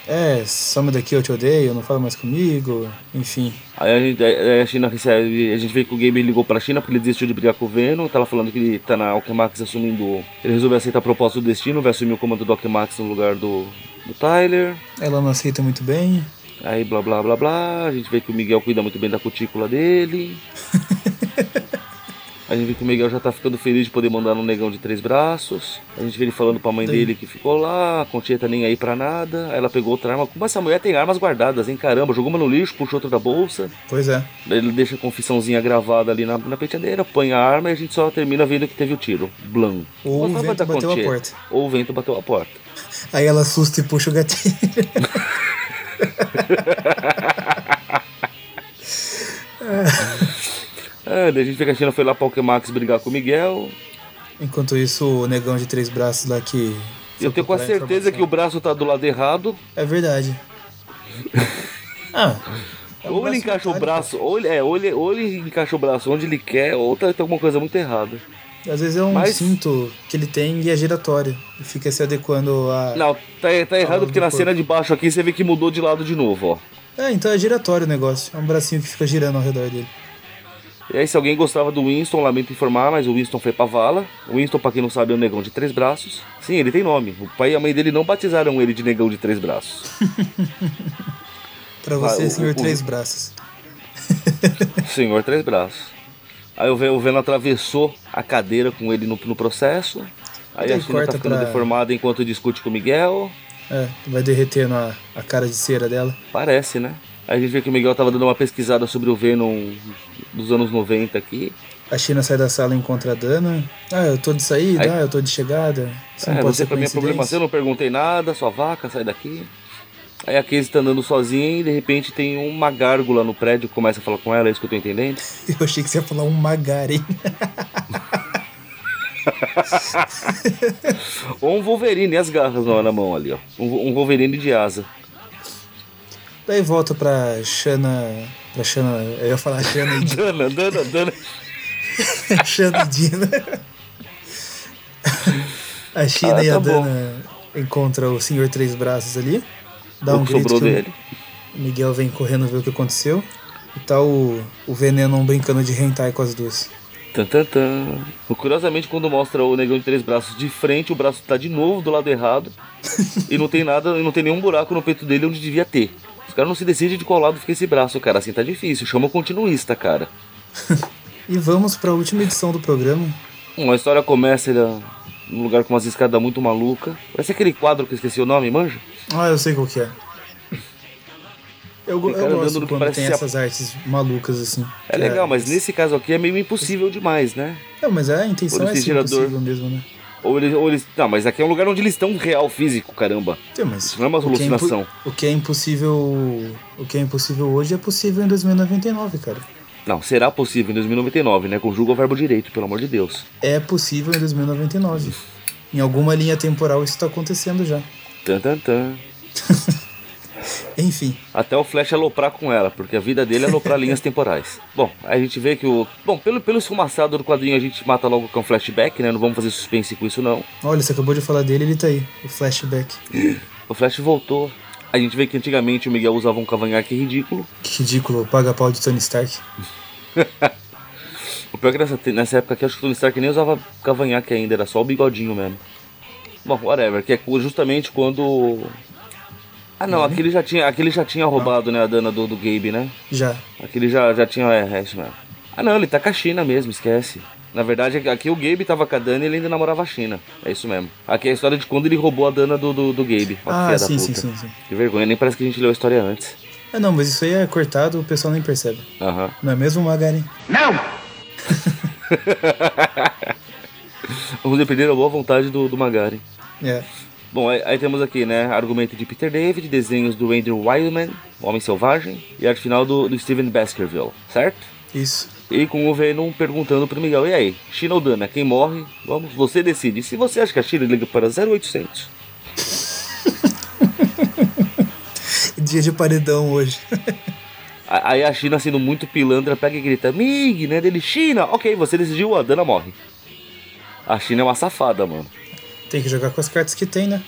Speaker 2: É, some daqui, eu te odeio, não fala mais comigo, enfim.
Speaker 3: Aí a, gente, aí a China recebe, a gente vê que o Gabe ligou pra China porque ele desistiu de brigar com o Venom, tava falando que ele tá na Alchemax assumindo. Ele resolveu aceitar a proposta do destino, vai assumir o comando do Alchemax no lugar do, do Tyler.
Speaker 2: Ela não aceita muito bem.
Speaker 3: Aí blá blá blá blá, a gente vê que o Miguel cuida muito bem da cutícula dele. [laughs] A gente vê que o Miguel já tá ficando feliz de poder mandar um negão de três braços. A gente vê ele falando pra mãe
Speaker 2: Daí.
Speaker 3: dele que ficou lá, a Continha tá nem aí pra nada. Aí ela pegou outra arma. Como essa mulher tem armas guardadas, hein? Caramba, jogou uma no lixo, puxou outra da bolsa.
Speaker 2: Pois é.
Speaker 3: Daí Ele deixa a confissãozinha gravada ali na, na penteadeira, põe a arma e a gente só termina vendo que teve o tiro. Blam.
Speaker 2: Ou o
Speaker 3: Outra
Speaker 2: vento bateu a
Speaker 3: Conchê.
Speaker 2: porta.
Speaker 3: Ou o vento bateu a porta. [laughs]
Speaker 2: Aí ela assusta e puxa o gatinho. [laughs] [laughs]
Speaker 3: Daí a gente vê que a China foi lá pra Alquemax brigar com o Miguel.
Speaker 2: Enquanto isso, o negão de três braços lá que.
Speaker 3: Eu tenho quase certeza que o braço tá do lado errado.
Speaker 2: É verdade. Ah. é
Speaker 3: ou ele encaixa o braço, ou ele, é, ou, ele, ou ele encaixa o braço onde ele quer, ou tá, tem alguma coisa muito errada.
Speaker 2: Às vezes é um
Speaker 3: Mas-
Speaker 2: cinto que ele tem e é giratório. E fica se adequando a.
Speaker 3: Não, tá, tá errado
Speaker 2: do
Speaker 3: porque na
Speaker 2: corpo.
Speaker 3: cena de baixo aqui você vê que mudou de lado de novo, ó.
Speaker 2: É, então é giratório o negócio. É um bracinho que fica girando ao redor dele.
Speaker 3: E aí, se alguém gostava do Winston, lamento informar, mas o Winston foi pra vala. O Winston, pra quem não sabe, é um negão de três braços. Sim, ele tem nome. O pai e a mãe dele não batizaram ele de negão de três braços. [laughs]
Speaker 2: Pra você,
Speaker 3: Ah, o-
Speaker 2: senhor
Speaker 3: o-
Speaker 2: três braços. [laughs]
Speaker 3: Senhor Três Braços. Aí o Ven- o Venom atravessou a cadeira com ele no, no processo. Aí a
Speaker 2: corta
Speaker 3: tá ficando
Speaker 2: pra-
Speaker 3: deformada enquanto discute com o Miguel.
Speaker 2: É, vai derretendo a, a cara de cera dela.
Speaker 3: Parece, né? Aí a gente vê que o Miguel tava dando uma pesquisada sobre o Venom dos anos 90 aqui.
Speaker 2: A China sai da sala e encontra a Dana. Ah, eu tô de saída,
Speaker 3: Aí-
Speaker 2: ah, eu tô de chegada. Isso
Speaker 3: É,
Speaker 2: não pode
Speaker 3: você
Speaker 2: ser
Speaker 3: pra mim é problema seu, eu não perguntei nada, sua vaca, sai daqui. Aí a Casey tá andando sozinha e de repente tem uma gárgula no prédio que começa a falar com ela, é isso que eu tô entendendo. [laughs]
Speaker 2: Eu achei que você ia falar um Magaren.
Speaker 3: Ou [laughs] um Wolverine, e as garras na, na mão ali, ó. Um, um Wolverine de asa.
Speaker 2: Daí volta pra Shana. Shana. Eu ia falar Shana e Dina.
Speaker 3: Dana, Dana, Dana. [laughs]
Speaker 2: Shana e Dina. A China
Speaker 3: Ah,
Speaker 2: e a
Speaker 3: tá bom.
Speaker 2: Dana encontram o Senhor Três Braços ali. Dá
Speaker 3: O
Speaker 2: um grito
Speaker 3: sobrou dele.
Speaker 2: o Miguel vem correndo ver o que aconteceu. E tá o, o Veneno brincando de hentai com as duas.
Speaker 3: Tan, tan, tan. Curiosamente, quando mostra o negão de três braços de frente, o braço tá de novo do lado errado. [laughs] e não tem nada, não tem nenhum buraco no peito dele onde devia ter. Os caras não se decidem de qual lado fica esse braço, cara. Assim tá difícil. Chama o continuista, cara. [laughs]
Speaker 2: E vamos pra última edição do programa.
Speaker 3: Uma história começa ele, num lugar com umas escadas muito maluca. Parece aquele quadro que eu esqueci o nome, manja?
Speaker 2: Ah, eu sei qual que é. Eu, eu gosto quando tem
Speaker 3: a-
Speaker 2: essas artes malucas assim.
Speaker 3: É legal, mas nesse caso aqui é meio impossível demais, né?
Speaker 2: Não, mas a intenção é ser
Speaker 3: gerador.
Speaker 2: impossível mesmo, né?
Speaker 3: Ou eles, ou eles. Não, mas aqui é um lugar onde eles estão real físico, caramba.
Speaker 2: Sim, mas
Speaker 3: Isso não é uma
Speaker 2: impo-
Speaker 3: alucinação.
Speaker 2: O que é impossível. O que é impossível hoje é possível em 2099, cara.
Speaker 3: Não, será possível em 2099, né? Conjuga o verbo direito, pelo amor de Deus.
Speaker 2: É possível em 2099. Em alguma linha temporal isso tá acontecendo já.
Speaker 3: Tan, tan, tan. [laughs]
Speaker 2: Enfim,
Speaker 3: Até o Flash aloprar com ela, porque a vida dele é aloprar [laughs] linhas temporais. Bom, a gente vê que o. Bom, pelo, pelo esfumaçado do quadrinho a gente mata logo com flashback, né? Não vamos fazer suspense com isso, não.
Speaker 2: olha, você acabou de falar dele, ele tá aí. O flashback.
Speaker 3: O Flash voltou. A gente vê que antigamente o Miguel usava um cavanhaque ridículo.
Speaker 2: Que ridículo, paga pau de Tony Stark. [laughs]
Speaker 3: O pior é que nessa, nessa época aqui, acho que o Tony Stark nem usava cavanhaque ainda, era só o bigodinho mesmo. Bom, whatever, que é justamente quando. Ah não, aquele já tinha, aquele já tinha roubado, né, a dana do, do Gabe, né?
Speaker 2: Já.
Speaker 3: Aquele já, já tinha. É, é isso mesmo. Ah não, ele tá com a China mesmo, esquece. Na verdade, aqui o Gabe tava com a Dana e ele ainda namorava a China. É isso mesmo. Aqui é a história de quando ele roubou a Dana do, do, do Gabe. Ó,
Speaker 2: Ah, sim,
Speaker 3: da
Speaker 2: sim,
Speaker 3: puta.
Speaker 2: sim, sim.
Speaker 3: Que vergonha, nem parece que a gente leu a história antes.
Speaker 2: Ah, não, mas isso aí é cortado, o pessoal nem percebe.
Speaker 3: Aham.
Speaker 2: Não é mesmo, Magari? [laughs]
Speaker 3: Vamos depender da boa vontade do, do Magari.
Speaker 2: É.
Speaker 3: Bom, aí, aí temos aqui, né, argumento de Peter David, desenhos do Andrew Wildman, o Homem Selvagem, e arte final do, do Steven Baskerville, certo?
Speaker 2: Isso.
Speaker 3: E com o Venom perguntando pro Miguel, e aí, China ou Dana, quem morre? Vamos, você decide. Se você acha que a China liga para 0800? [laughs]
Speaker 2: Dia de paredão hoje.
Speaker 3: Aí a China, sendo muito pilantra, pega e grita, Mig, né, dele, China, ok, você decidiu, a Dana morre. A China é uma safada, mano.
Speaker 2: Tem que jogar com as cartas que tem, né?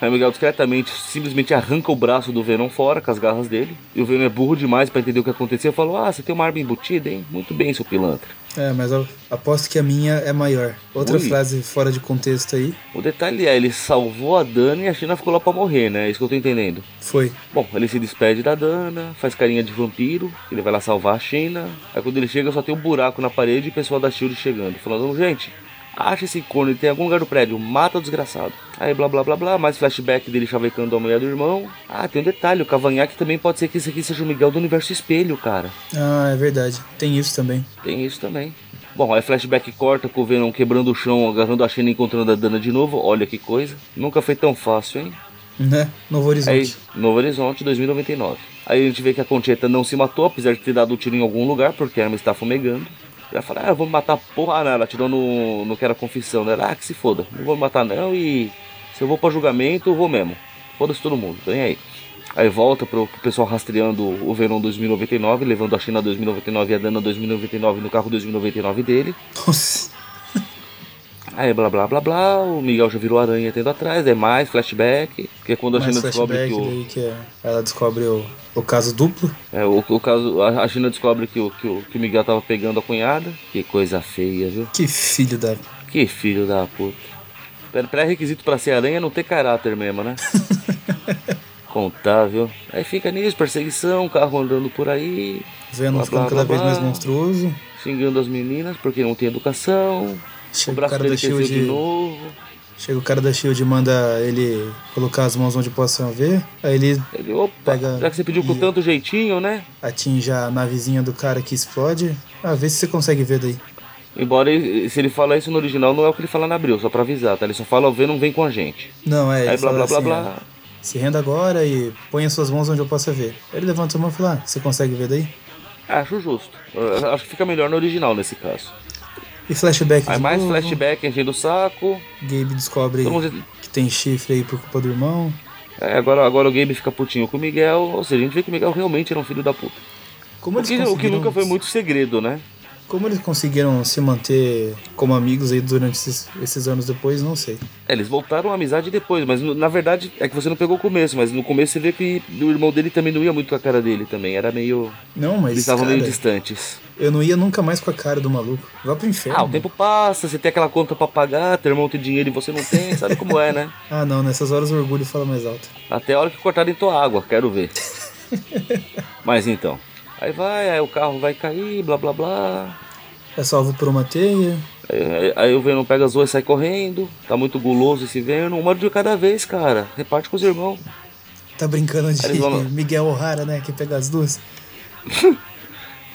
Speaker 3: Aí o Miguel discretamente simplesmente arranca o braço do Venom fora com as garras dele. E o Venom é burro demais para entender o que aconteceu. Falou: Ah, você tem uma arma embutida, hein? Muito bem, seu pilantra.
Speaker 2: É, mas aposto que a minha é maior. Outra
Speaker 3: Ui.
Speaker 2: frase fora de contexto aí.
Speaker 3: O detalhe é, ele salvou a Dana e a China ficou lá pra morrer, né? É isso que eu tô entendendo.
Speaker 2: Foi.
Speaker 3: Bom, ele se despede da Dana, faz carinha de vampiro, ele vai lá salvar a China. Aí quando ele chega só tem um buraco na parede e o pessoal da Shield chegando, falando, gente, acha esse corno, ele tem em algum lugar do prédio, mata o desgraçado. Aí blá blá blá blá, mais flashback dele chavecando a mulher do irmão. Ah, tem um detalhe, o Cavanhaque também pode ser que esse aqui seja o Miguel do Universo Espelho, cara.
Speaker 2: Ah, é verdade. Tem isso também.
Speaker 3: Tem isso também. Bom, aí flashback corta com o Venom quebrando o chão, agarrando a China e encontrando a Dana de novo. Olha que coisa. Nunca foi tão fácil, hein?
Speaker 2: Né? Novo
Speaker 3: Aí,
Speaker 2: Horizonte.
Speaker 3: Novo Horizonte, 2099. Aí a gente vê que a Concheta não se matou, apesar de ter dado o tiro em algum lugar, porque a arma está fumegando. Ela fala, ah, eu vou me matar, porra, não, ela tirou no, no que era confissão, né? Ah, que se foda, não vou me matar não e se eu vou pra julgamento, eu vou mesmo. Foda-se todo mundo, vem aí. Aí volta pro, pro pessoal rastreando o Venom 2099, levando a China 2099 e a Dana 2099 no carro 2099 dele.
Speaker 2: Nossa.
Speaker 3: Aí blá blá blá blá, o Miguel já virou aranha tendo atrás, é mais flashback, que é quando a
Speaker 2: Mais
Speaker 3: China descobre que o.
Speaker 2: que é- ela descobre o, o caso duplo.
Speaker 3: É, o, o caso, a China descobre que o, que, o, que o Miguel tava pegando a cunhada. Que coisa feia, viu?
Speaker 2: Que filho da.
Speaker 3: Que filho da puta. Pré- Pré-requisito pra ser aranha é não ter caráter mesmo, né? [laughs] Contável. Aí fica nisso, perseguição, carro andando por aí, Blá,
Speaker 2: ficando
Speaker 3: blá,
Speaker 2: cada
Speaker 3: blá,
Speaker 2: vez mais monstruoso.
Speaker 3: xingando as meninas porque não tem educação. O
Speaker 2: Chega o
Speaker 3: braço
Speaker 2: cara
Speaker 3: dele
Speaker 2: da
Speaker 3: cresceu de
Speaker 2: Shield.
Speaker 3: novo.
Speaker 2: Chega o cara da Shield e manda ele colocar as mãos onde possam ver. Aí ele
Speaker 3: Ele, opa,
Speaker 2: Pega-
Speaker 3: já que você pediu com tanto jeitinho, né?
Speaker 2: atinge a navezinha do cara que explode. Ah, vê se você consegue ver daí.
Speaker 3: Embora ele- se ele fala isso no original, não é o que ele fala na Abril, só pra avisar, tá? Ele só fala, vê, não vem com a gente.
Speaker 2: Não, é.
Speaker 3: Aí blá blá blá
Speaker 2: assim,
Speaker 3: blá.
Speaker 2: Se renda agora e põe as suas mãos onde eu possa ver. Ele levanta a mão e fala: ah, você consegue ver daí?
Speaker 3: Acho justo. Acho que fica melhor no original nesse caso.
Speaker 2: E flashback
Speaker 3: Aí mais
Speaker 2: novo.
Speaker 3: flashback enchendo o saco.
Speaker 2: Gabe descobre
Speaker 3: mundo-
Speaker 2: que tem chifre aí por culpa do irmão.
Speaker 3: É, agora, agora o Gabe fica putinho com o Miguel. Ou seja, a gente vê que o Miguel realmente era um filho da puta.
Speaker 2: Como
Speaker 3: O que, o que nunca foi muito segredo, né?
Speaker 2: Como eles conseguiram se manter como amigos aí durante esses, esses anos depois, não sei.
Speaker 3: É, eles voltaram à amizade depois, mas na verdade é que você não pegou o começo, mas no começo você vê que o irmão dele também não ia muito com a cara dele também. Era meio.
Speaker 2: Não, mas
Speaker 3: Eles estavam
Speaker 2: cara,
Speaker 3: meio distantes.
Speaker 2: eu não ia nunca mais com a cara do maluco. Vá pro inferno.
Speaker 3: Ah, o tempo passa, você tem aquela conta pra pagar, teu irmão tem dinheiro e você não tem, sabe como é, né? [laughs]
Speaker 2: Ah, não, nessas horas o orgulho fala mais alto.
Speaker 3: Até a hora que cortarem tua água, quero ver. [laughs] Mas então. Aí vai, aí o carro vai cair, blá blá blá.
Speaker 2: É salvo por uma teia.
Speaker 3: Aí, aí- aí o Venom pega as duas e sai correndo. Tá muito guloso esse Venom. Uma de cada vez, cara. Reparte com os irmãos.
Speaker 2: Tá brincando de
Speaker 3: vão-
Speaker 2: Miguel O'Hara, né? Que pega as duas. [laughs]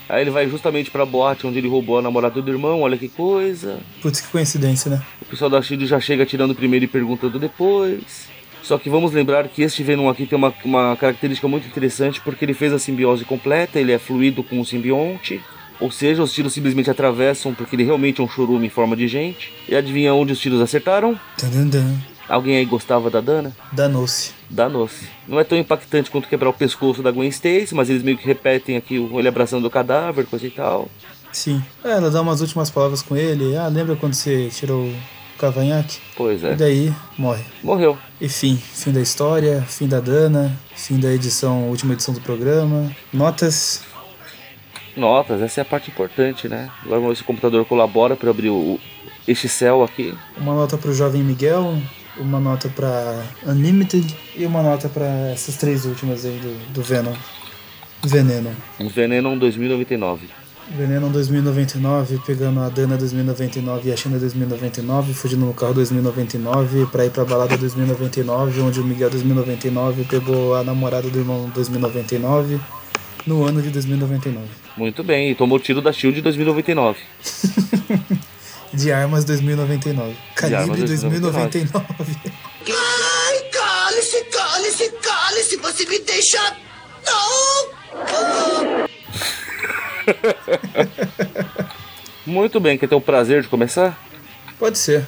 Speaker 3: Aí ele vai justamente pra boate onde ele roubou a namorada do irmão. Olha que coisa.
Speaker 2: Putz, que coincidência, né?
Speaker 3: O pessoal da Shield já chega tirando primeiro e perguntando depois. Só que vamos lembrar que este Venom aqui tem uma, uma característica muito interessante porque ele fez a simbiose completa, ele é fluido com o simbionte. Ou seja, os tiros simplesmente atravessam porque ele realmente é um chorume em forma de gente. E adivinha onde os tiros acertaram?
Speaker 2: Tadandã.
Speaker 3: Alguém aí gostava da Dana?
Speaker 2: Danou-se.
Speaker 3: Danou-se. Não é tão impactante quanto quebrar o pescoço da Gwen Stacy, mas eles meio que repetem aqui o- ele abraçando o cadáver, coisa e tal.
Speaker 2: Sim. É, ela dá umas últimas palavras com ele. Ah, lembra quando você tirou cavanhaque?
Speaker 3: Pois
Speaker 2: E
Speaker 3: é.
Speaker 2: daí morre.
Speaker 3: Morreu.
Speaker 2: E fim. Fim da história, fim da Dana, fim da edição, última edição do programa. Notas.
Speaker 3: Notas, essa é a parte importante, né? Agora vamos ver se o computador colabora para abrir o, este céu aqui.
Speaker 2: Uma nota pro Jovem Miguel, uma nota pra Unlimited e uma nota pra essas três últimas aí do, do Venom. Veneno.
Speaker 3: Um Venom 2099.
Speaker 2: Veneno 2099, pegando a Dana 2099 e a China 2099, fugindo no carro 2099 pra ir pra balada 2099, onde o Miguel 2099 pegou a namorada do irmão 2099 no ano de 2099.
Speaker 3: Muito bem, e tomou tiro da Shield 2099.
Speaker 2: De armas 2099. Calibre
Speaker 3: armas
Speaker 2: 2099.
Speaker 1: Ai, cale-se, cale-se, cale-se, você me deixa. Não! [laughs]
Speaker 3: Muito bem, quer ter o prazer de começar?
Speaker 2: Pode ser.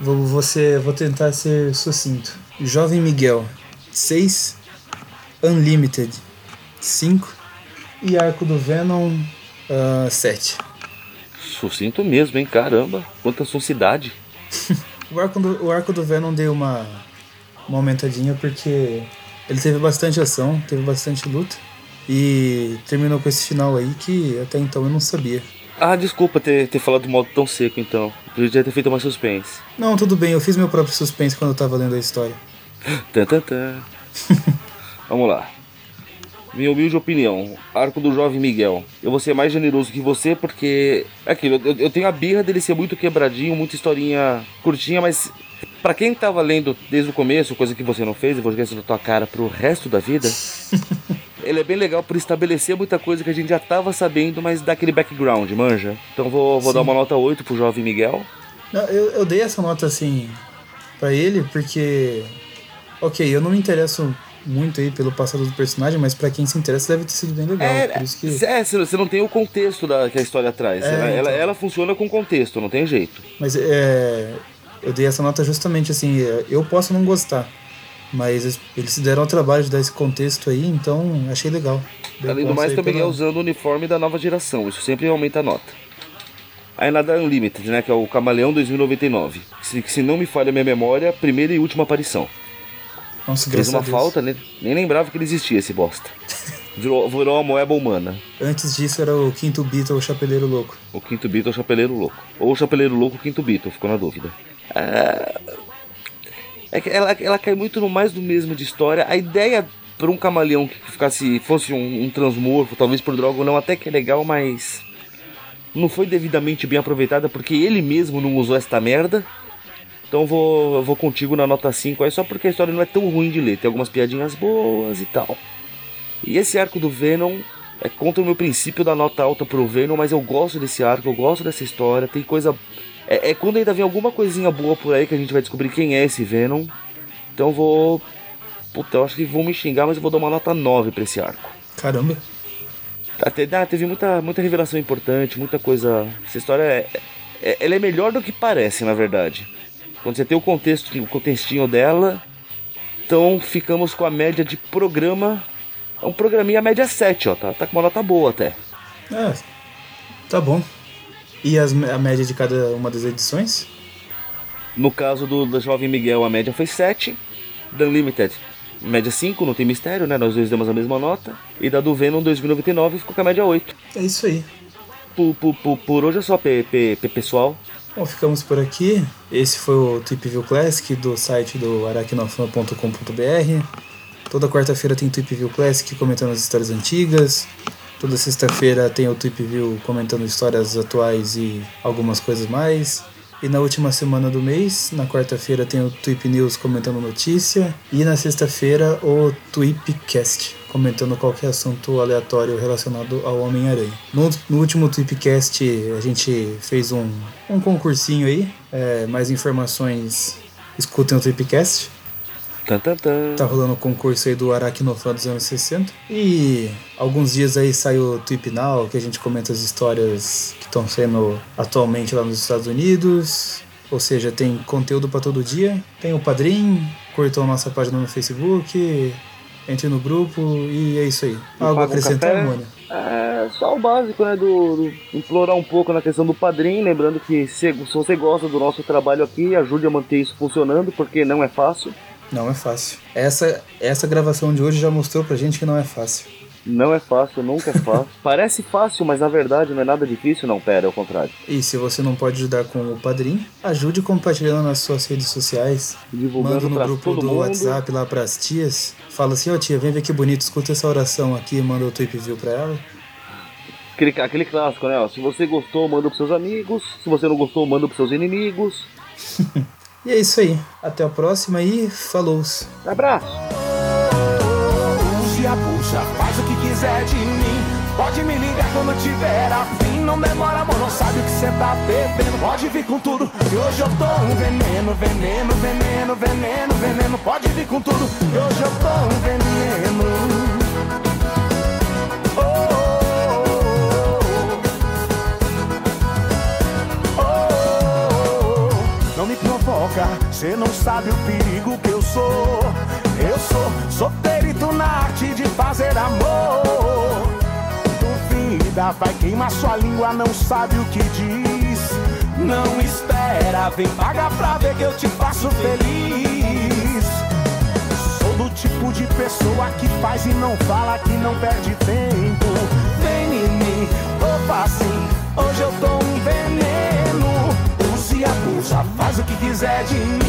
Speaker 2: Vou, ser- vou tentar ser sucinto. Jovem Miguel, 6. Unlimited, 5. E Arco do Venom, 7.
Speaker 3: Sucinto mesmo, hein? Caramba, quanta sucidade. [laughs]
Speaker 2: O arco, do, o arco do Venom deu uma uma aumentadinha porque ele teve bastante ação, teve bastante luta e terminou com esse final aí que até então eu não sabia.
Speaker 3: Ah, desculpa ter, ter falado do modo tão seco então. Podia ter feito mais suspense.
Speaker 2: Não, tudo bem, eu fiz meu próprio suspense quando eu tava lendo a história. [laughs]
Speaker 3: Tan, tan, tan. [laughs] Vamos lá. Minha humilde opinião, arco do jovem Miguel. Eu vou ser mais generoso que você porque. É aquilo, eu, eu tenho a birra dele ser muito quebradinho, muita historinha curtinha, mas Pra quem tava lendo desde o começo, coisa que você não fez, eu vou jogar isso na tua cara pro resto da vida. [laughs] ele é bem legal por estabelecer muita coisa que a gente já tava sabendo, mas dá aquele background, manja. Então vou, vou dar uma nota 8 pro jovem Miguel.
Speaker 2: Não, eu, eu dei essa nota assim pra ele porque. Ok, eu não me interesso muito aí pelo passado do personagem, mas pra quem se interessa deve ter sido bem legal.
Speaker 3: É,
Speaker 2: por isso que...
Speaker 3: é você não tem o contexto da, que a história traz.
Speaker 2: É,
Speaker 3: ela,
Speaker 2: então.
Speaker 3: ela, ela funciona com contexto, não tem jeito.
Speaker 2: Mas é. Eu dei essa nota justamente assim, eu posso não gostar. Mas eles se deram ao trabalho de dar esse contexto aí, então achei legal. Deu
Speaker 3: Além do mais, também é
Speaker 2: pela-
Speaker 3: usando o uniforme da nova geração. Isso sempre aumenta a nota. Aí na da Unlimited, né? Que é o Camaleão 2099. Que se, que se não me falha a minha memória, primeira e última aparição.
Speaker 2: Nossa,
Speaker 3: Fez uma
Speaker 2: a Deus.
Speaker 3: falta, né? nem lembrava que ele existia esse bosta. [laughs] Virou, virou uma moeba humana.
Speaker 2: Antes disso era o quinto Beatle, o Chapeleiro Louco.
Speaker 3: O quinto Beatle é o Chapeleiro Louco. Ou o Chapeleiro Louco, o quinto Beatle, ficou na dúvida. Ah, É que ela, ela cai muito no mais do mesmo de história. A ideia para um camaleão que ficasse fosse um, um transmorfo, talvez por droga ou não, até que é legal, mas não foi devidamente bem aproveitada porque ele mesmo não usou esta merda. Então vou, vou contigo na nota 5 aí só porque a história não é tão ruim de ler. Tem algumas piadinhas boas e tal. E esse arco do Venom é contra o meu princípio da nota alta pro Venom, mas eu gosto desse arco, eu gosto dessa história. Tem coisa. É, é quando ainda vem alguma coisinha boa por aí que a gente vai descobrir quem é esse Venom. Então eu vou. Puta, eu acho que vão me xingar, mas eu vou dar uma nota 9 pra esse arco.
Speaker 2: Caramba.
Speaker 3: Até, ah, teve muita, muita revelação importante, muita coisa. Essa história é, é- ela é melhor do que parece, na verdade. Quando você tem o contexto, o contextinho dela, então ficamos com a média de programa. É um programinha média 7, ó. Tá, tá com uma nota boa até.
Speaker 2: É, tá bom. E as, a média de cada uma das edições?
Speaker 3: No caso do, do Jovem Miguel, a média foi 7. Da Unlimited, média 5, não tem mistério, né? Nós dois demos a mesma nota. E da do Venom 2099 ficou com a média 8.
Speaker 2: É isso aí.
Speaker 3: Por, por, por, hoje é só, P, P- P- pessoal.
Speaker 2: Bom, ficamos por aqui. Esse foi o Tweep View Classic do site do aracnofan.com.br. Toda quarta-feira tem Tweep View Classic comentando as histórias antigas. Toda sexta-feira tem o Tweep View comentando histórias atuais e algumas coisas mais. E na última semana do mês, na quarta-feira, tem o Tweep News comentando notícia. E na sexta-feira, o Tweepcast comentando qualquer assunto aleatório relacionado ao Homem-Aranha. No, no último Tweepcast, a gente fez um, um concursinho aí. É, mais informações, escutem o Tweepcast. Tá rolando o concurso aí do Aracnofan dos anos 60. E alguns dias aí sai o Tweep Now, que a gente comenta as histórias que estão sendo atualmente lá nos Estados Unidos. Ou seja, tem conteúdo para todo dia. Tem o Padrim, curtam a nossa página no Facebook, entre no grupo e é isso aí. Algo
Speaker 3: um
Speaker 2: acrescentar,
Speaker 3: café?
Speaker 2: Mônia?
Speaker 3: É só o básico, né? Do, do implorar um pouco na questão do padrinho. Lembrando que se, se você gosta do nosso trabalho aqui, ajude a manter isso funcionando, porque não é fácil.
Speaker 2: Não é fácil. Essa, essa gravação de hoje já mostrou pra gente que não é fácil.
Speaker 3: Não é fácil, nunca é fácil. [laughs] Parece fácil, mas na verdade não é nada difícil, não, pera, é o contrário.
Speaker 2: E se você não pode ajudar com o Padrim, ajude compartilhando nas suas redes sociais.
Speaker 3: Divulgando
Speaker 2: Manda no grupo do
Speaker 3: mundo.
Speaker 2: WhatsApp lá pras tias. Fala assim, ó tia, vem ver que bonito, escuta essa oração aqui, manda o tweet view pra ela.
Speaker 3: Aquele, aquele clássico, né? ó, Se você gostou, manda pros seus amigos. Se você não gostou, manda pros seus inimigos. [laughs]
Speaker 2: E é isso aí. Até a próxima e falou!
Speaker 3: Abraço!
Speaker 4: Use a bucha, faz o que quiser de mim. Pode me ligar quando tiver afim. Não demora, amor, não sabe o que cê tá bebendo. Pode vir com tudo, que hoje eu tô um veneno, veneno, veneno, veneno, veneno. Pode vir com tudo, que hoje eu tô um veneno. Provoca, cê não sabe o perigo que eu sou. Eu sou, sou perito na arte de fazer amor. Duvida, vai queimar sua língua, não sabe o que diz. Não espera, vem pagar pra ver que eu te faço feliz. do tipo de pessoa que faz e não fala, que não perde tempo. Vem em mim, opa quiser de mim.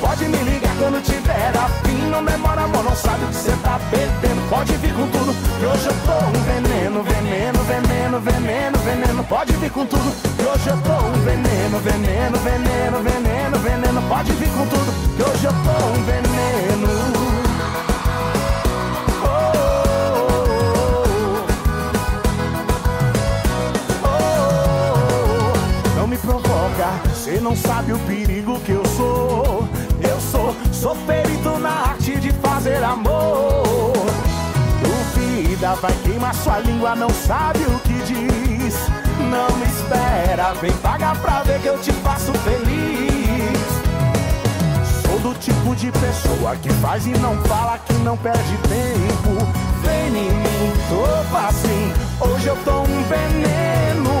Speaker 4: Pode me ligar quando tiver afim. Não demora, amor, não sabe o que cê tá perdendo. Pode vir com tudo, que hoje eu tô um veneno, veneno, veneno, veneno, veneno. Pode vir com tudo, que hoje eu tô um veneno, veneno, veneno, veneno, veneno. Pode vir com tudo, que hoje eu tô um veneno. Não me provoca, cê não sabe o perigo que eu sou. Eu sou, sou perito na arte de fazer amor. Duvida, vai queimar sua língua, não sabe o que diz. Não me espera, vem pagar pra ver que eu te faço feliz. Sou do tipo de pessoa que faz e não fala, que não perde tempo. Vem em mim, tô assim, hoje eu tô um veneno.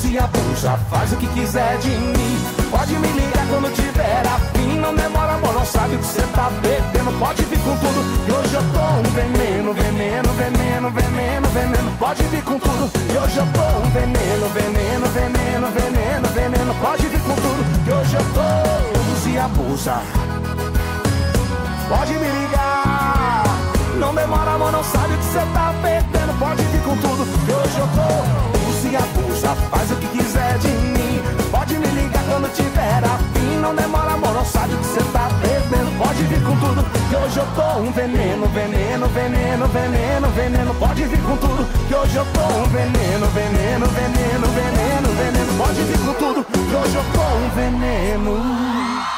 Speaker 4: Use e abusa, faz o que quiser de mim. Pode me ligar quando tiver afim. Não demora, amor, não sabe o que cê tá bebendo. Pode vir com tudo, e hoje eu tô um veneno, veneno, veneno, veneno, veneno. Pode vir com tudo, e hoje eu tô um veneno, veneno, veneno, veneno, veneno. Pode vir com tudo, e hoje eu tô. Use e abusa. Pode me ligar. Não demora, amor, não sabe o que cê tá perdendo. Pode vir com tudo, que hoje eu tô. Abusa, faz o que quiser de mim. Pode me ligar quando tiver afim. Não demora, amor, não sabe o que cê tá perdendo. Pode vir com tudo, que hoje eu tô um veneno, veneno, veneno, veneno, veneno. Pode vir com tudo, que hoje eu tô um veneno, veneno, veneno, veneno, veneno. Pode vir com tudo, que hoje eu tô um veneno.